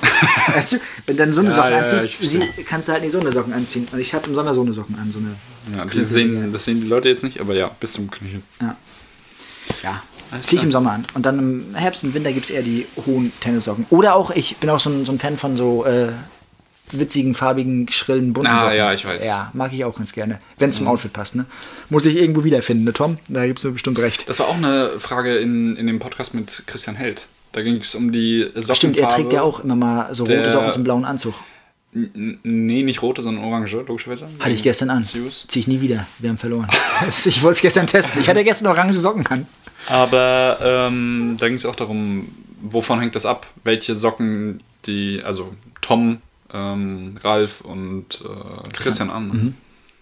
*laughs* weißt du, wenn du dann so eine Ja, Socken ja, anziehst, sie, kannst du halt nicht so eine Socken anziehen. Und ich habe im Sommer so eine Socken an. So eine Ja, sehen, das sehen die Leute jetzt nicht, aber ja, bis zum Knöchel. Ja. Ja. Alles Zieh ich im Sommer an. Und dann im Herbst und Winter gibt es eher die hohen Tennissocken. Oder auch, ich bin auch so ein, so ein Fan von so äh, witzigen, farbigen, schrillen, bunten Ah, Socken. ja, ich weiß. Ja, mag ich auch ganz gerne. Wenn es zum Outfit passt, ne? Muss ich irgendwo wiederfinden, ne, Tom? Da gibst du bestimmt recht. Das war auch eine Frage in, in dem Podcast mit Christian Held. Da ging es um die Sockenfarbe. Stimmt, er trägt ja auch immer mal so rote Socken zum blauen Anzug. Nee, nicht rote, sondern orange, logischerweise. Hatte ich gestern an. Süß. Zieh ich nie wieder. Wir haben verloren. *laughs* ich wollte es gestern testen. Ich hatte gestern orange Socken an. Aber ähm, da ging es auch darum, wovon hängt das ab? Welche Socken die, also Tom, ähm, Ralf und äh, Christian an. Mhm.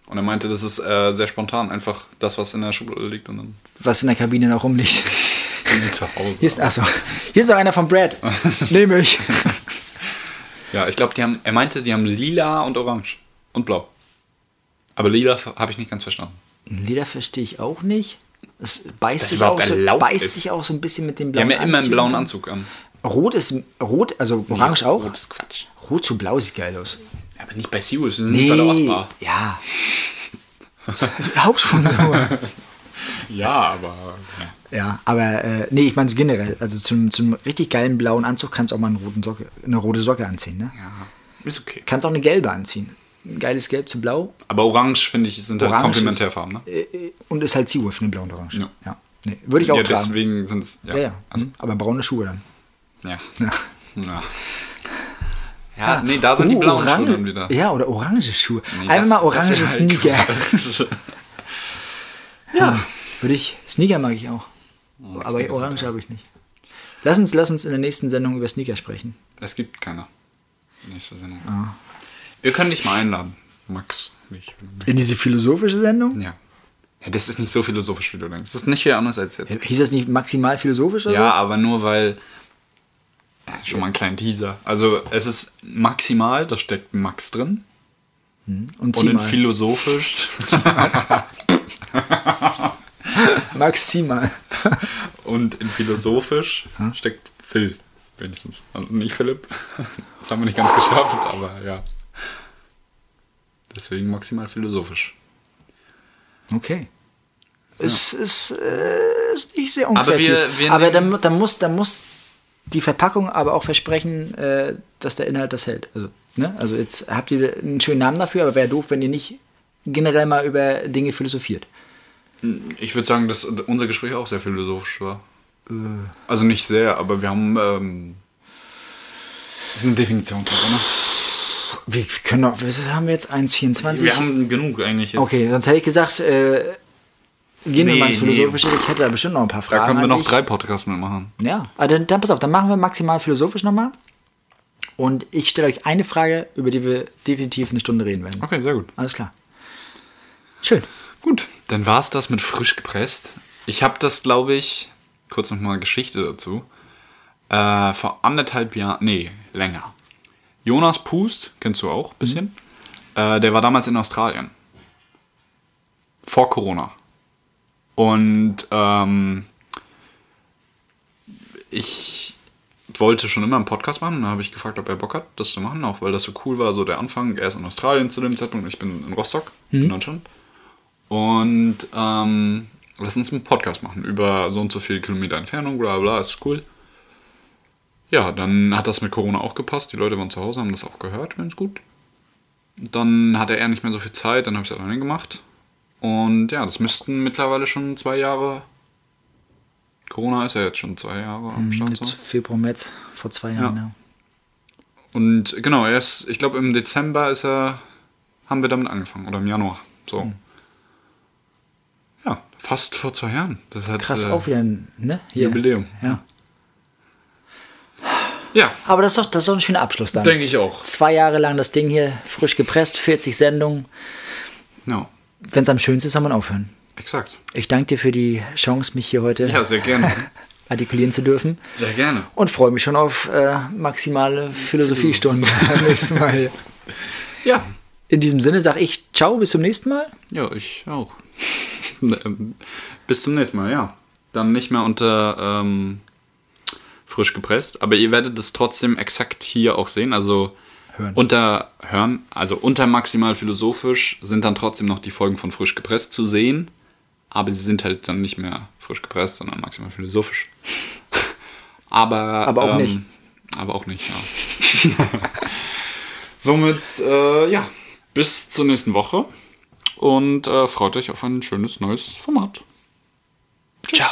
Und er meinte, das ist äh, sehr spontan, einfach das, was in der Schublade liegt und dann Was in der Kabine noch rumliegt. *laughs* zu Hause. Hier ist, achso, hier ist noch einer von Brad. *laughs* Nehme ich. Ja, ich glaube, die haben, er meinte, die haben lila und orange und blau. Aber lila habe ich nicht ganz verstanden. Leder verstehe ich auch nicht. Es beißt, sich auch, so, beißt sich auch so ein bisschen mit dem Die haben blauen ja immer einen Anzug. blauen Anzug an. Rot ist rot, also orange auch. Rot ist Quatsch. Rot zu blau sieht geil aus. Aber nicht bei Sirius, wir sind nicht bei der Oscar. ja. *laughs* Hauptsponsor. *laughs* Ja, aber. Ja. ja, aber äh, nee, ich meine so generell. Also zum, zum richtig geilen blauen Anzug kannst du auch mal einen roten Socke, eine rote Socke anziehen. Ne? ja, ist okay. Kannst auch eine gelbe anziehen. Ein geiles Gelb zu blau. Aber orange, finde ich, sind halt Orange Komplementärfarben, ne? Äh, äh, und ist halt Seawolf, ne? Blau und orange. Ja. ja. Nee, würde ich auch Ja, tragen. deswegen sind es. Ja, Ja, ja. Also, Mhm. Aber braune Schuhe dann. ja. Ja. ja. *laughs* Ja, nee, da sind die Uh, blauen Schuhe dann wieder. Ja, oder orange Schuhe. Nee, Einfach das- mal das orange ist halt Sneaker. *laughs* Ja. Würde ich. Sneaker mag ich auch. Aber Sneaker sind orange habe ich nicht. Lass uns, lass uns in der nächsten Sendung über Sneaker sprechen. Es gibt keine. Nächste Sendung. Ah. Wir können dich mal einladen, Max. Ich. In diese philosophische Sendung? Ja. Ja, das ist nicht so philosophisch, wie du denkst. Das ist nicht viel anders als jetzt. Hieß das nicht maximal philosophisch oder Ja, aber nur weil. Ja, schon mal einen kleinen Teaser. Also, es ist maximal, da steckt Max drin. so? Und Und in philosophisch. *laughs* *laughs* *laughs* Maximal. und in philosophisch steckt Phil. Wenigstens. Und nicht Philipp. Das haben wir nicht ganz geschafft, aber ja. Deswegen maximal philosophisch. Okay. Es ist, äh, ist nicht sehr Aber unkreativ. wir- wir aber dann, dann, muss, dann muss die Verpackung aber auch versprechen, äh, dass der Inhalt das hält. Also, ne? also jetzt habt ihr einen schönen Namen dafür, aber wäre doof, wenn ihr nicht generell mal über Dinge philosophiert. Ich würde sagen, dass unser Gespräch auch sehr philosophisch war. Äh. Also nicht sehr, aber wir haben. Ähm, das ist eine Definitionssache, ne? Wir, wir können was haben wir jetzt? 1,24? Wir haben genug eigentlich jetzt. Okay, sonst hätte ich gesagt, äh, gehen wir Nee, mal ins nee. Philosophische. Ich hätte da bestimmt noch ein paar Fragen. Da können wir noch drei Podcasts mitmachen. Ja, also dann, dann pass auf, dann machen wir maximal philosophisch nochmal. Und ich stelle euch eine Frage, über die wir definitiv eine Stunde reden werden. Okay, sehr gut. Alles klar. Schön. Gut, dann war es das mit frisch gepresst. Ich habe das, glaube ich, kurz nochmal Geschichte dazu. Äh, vor anderthalb Jahren, nee, länger. Jonas Pust, kennst du auch ein bisschen? Äh, der war damals in Australien. Vor Corona. Und ähm, ich wollte schon immer einen Podcast machen. Da habe ich gefragt, ob er Bock hat, das zu machen, auch weil das so cool war, so der Anfang. Er ist in Australien zu dem Zeitpunkt, ich bin in Rostock, in Deutschland. Und ähm, lass uns einen Podcast machen über so und so viele Kilometer Entfernung, bla bla, ist cool. Ja, dann hat das mit Corona auch gepasst. Die Leute waren zu Hause, haben das auch gehört, ganz gut. Dann hatte er nicht mehr so viel Zeit, dann habe ich es alleine gemacht. Und ja, das müssten mittlerweile schon zwei Jahre. Corona ist ja jetzt schon zwei Jahre am Start. So. Jetzt Februar, März, vor zwei Jahren, Ja. ja. Und genau, erst, ich glaube im Dezember ist er, haben wir damit angefangen oder im Januar. So. Hm. Fast vor zwei Jahren. Das hat, Krass, äh, auch wieder ein ne? Hier. Jubiläum. Ja. Ja, Aber das ist, doch, das ist doch ein schöner Abschluss dann. denke ich auch. Zwei Jahre lang das Ding hier frisch gepresst, 40 Sendungen. Ja, Wenn es am schönsten ist, soll man aufhören. exakt. Ich danke dir für die Chance, mich hier heute Ja, sehr gerne. *laughs* artikulieren zu dürfen. Sehr gerne. Und freue mich schon auf äh, maximale Philosophiestunden beim nächsten Mal. Ja. In diesem Sinne sage ich Ciao, bis zum nächsten Mal. Ja, ich auch. *laughs* Bis zum nächsten Mal, ja. Dann nicht mehr unter ähm, frisch gepresst, aber ihr werdet es trotzdem exakt hier auch sehen. Also Hören. unter hören, also unter maximal philosophisch sind dann trotzdem noch die Folgen von frisch gepresst zu sehen, aber sie sind halt dann nicht mehr frisch gepresst, sondern maximal philosophisch. *laughs* aber Aber auch ähm, nicht. Aber auch nicht, ja. *laughs* Somit, äh, ja, bis zur nächsten Woche und äh, freut euch auf ein schönes neues Format. Ciao.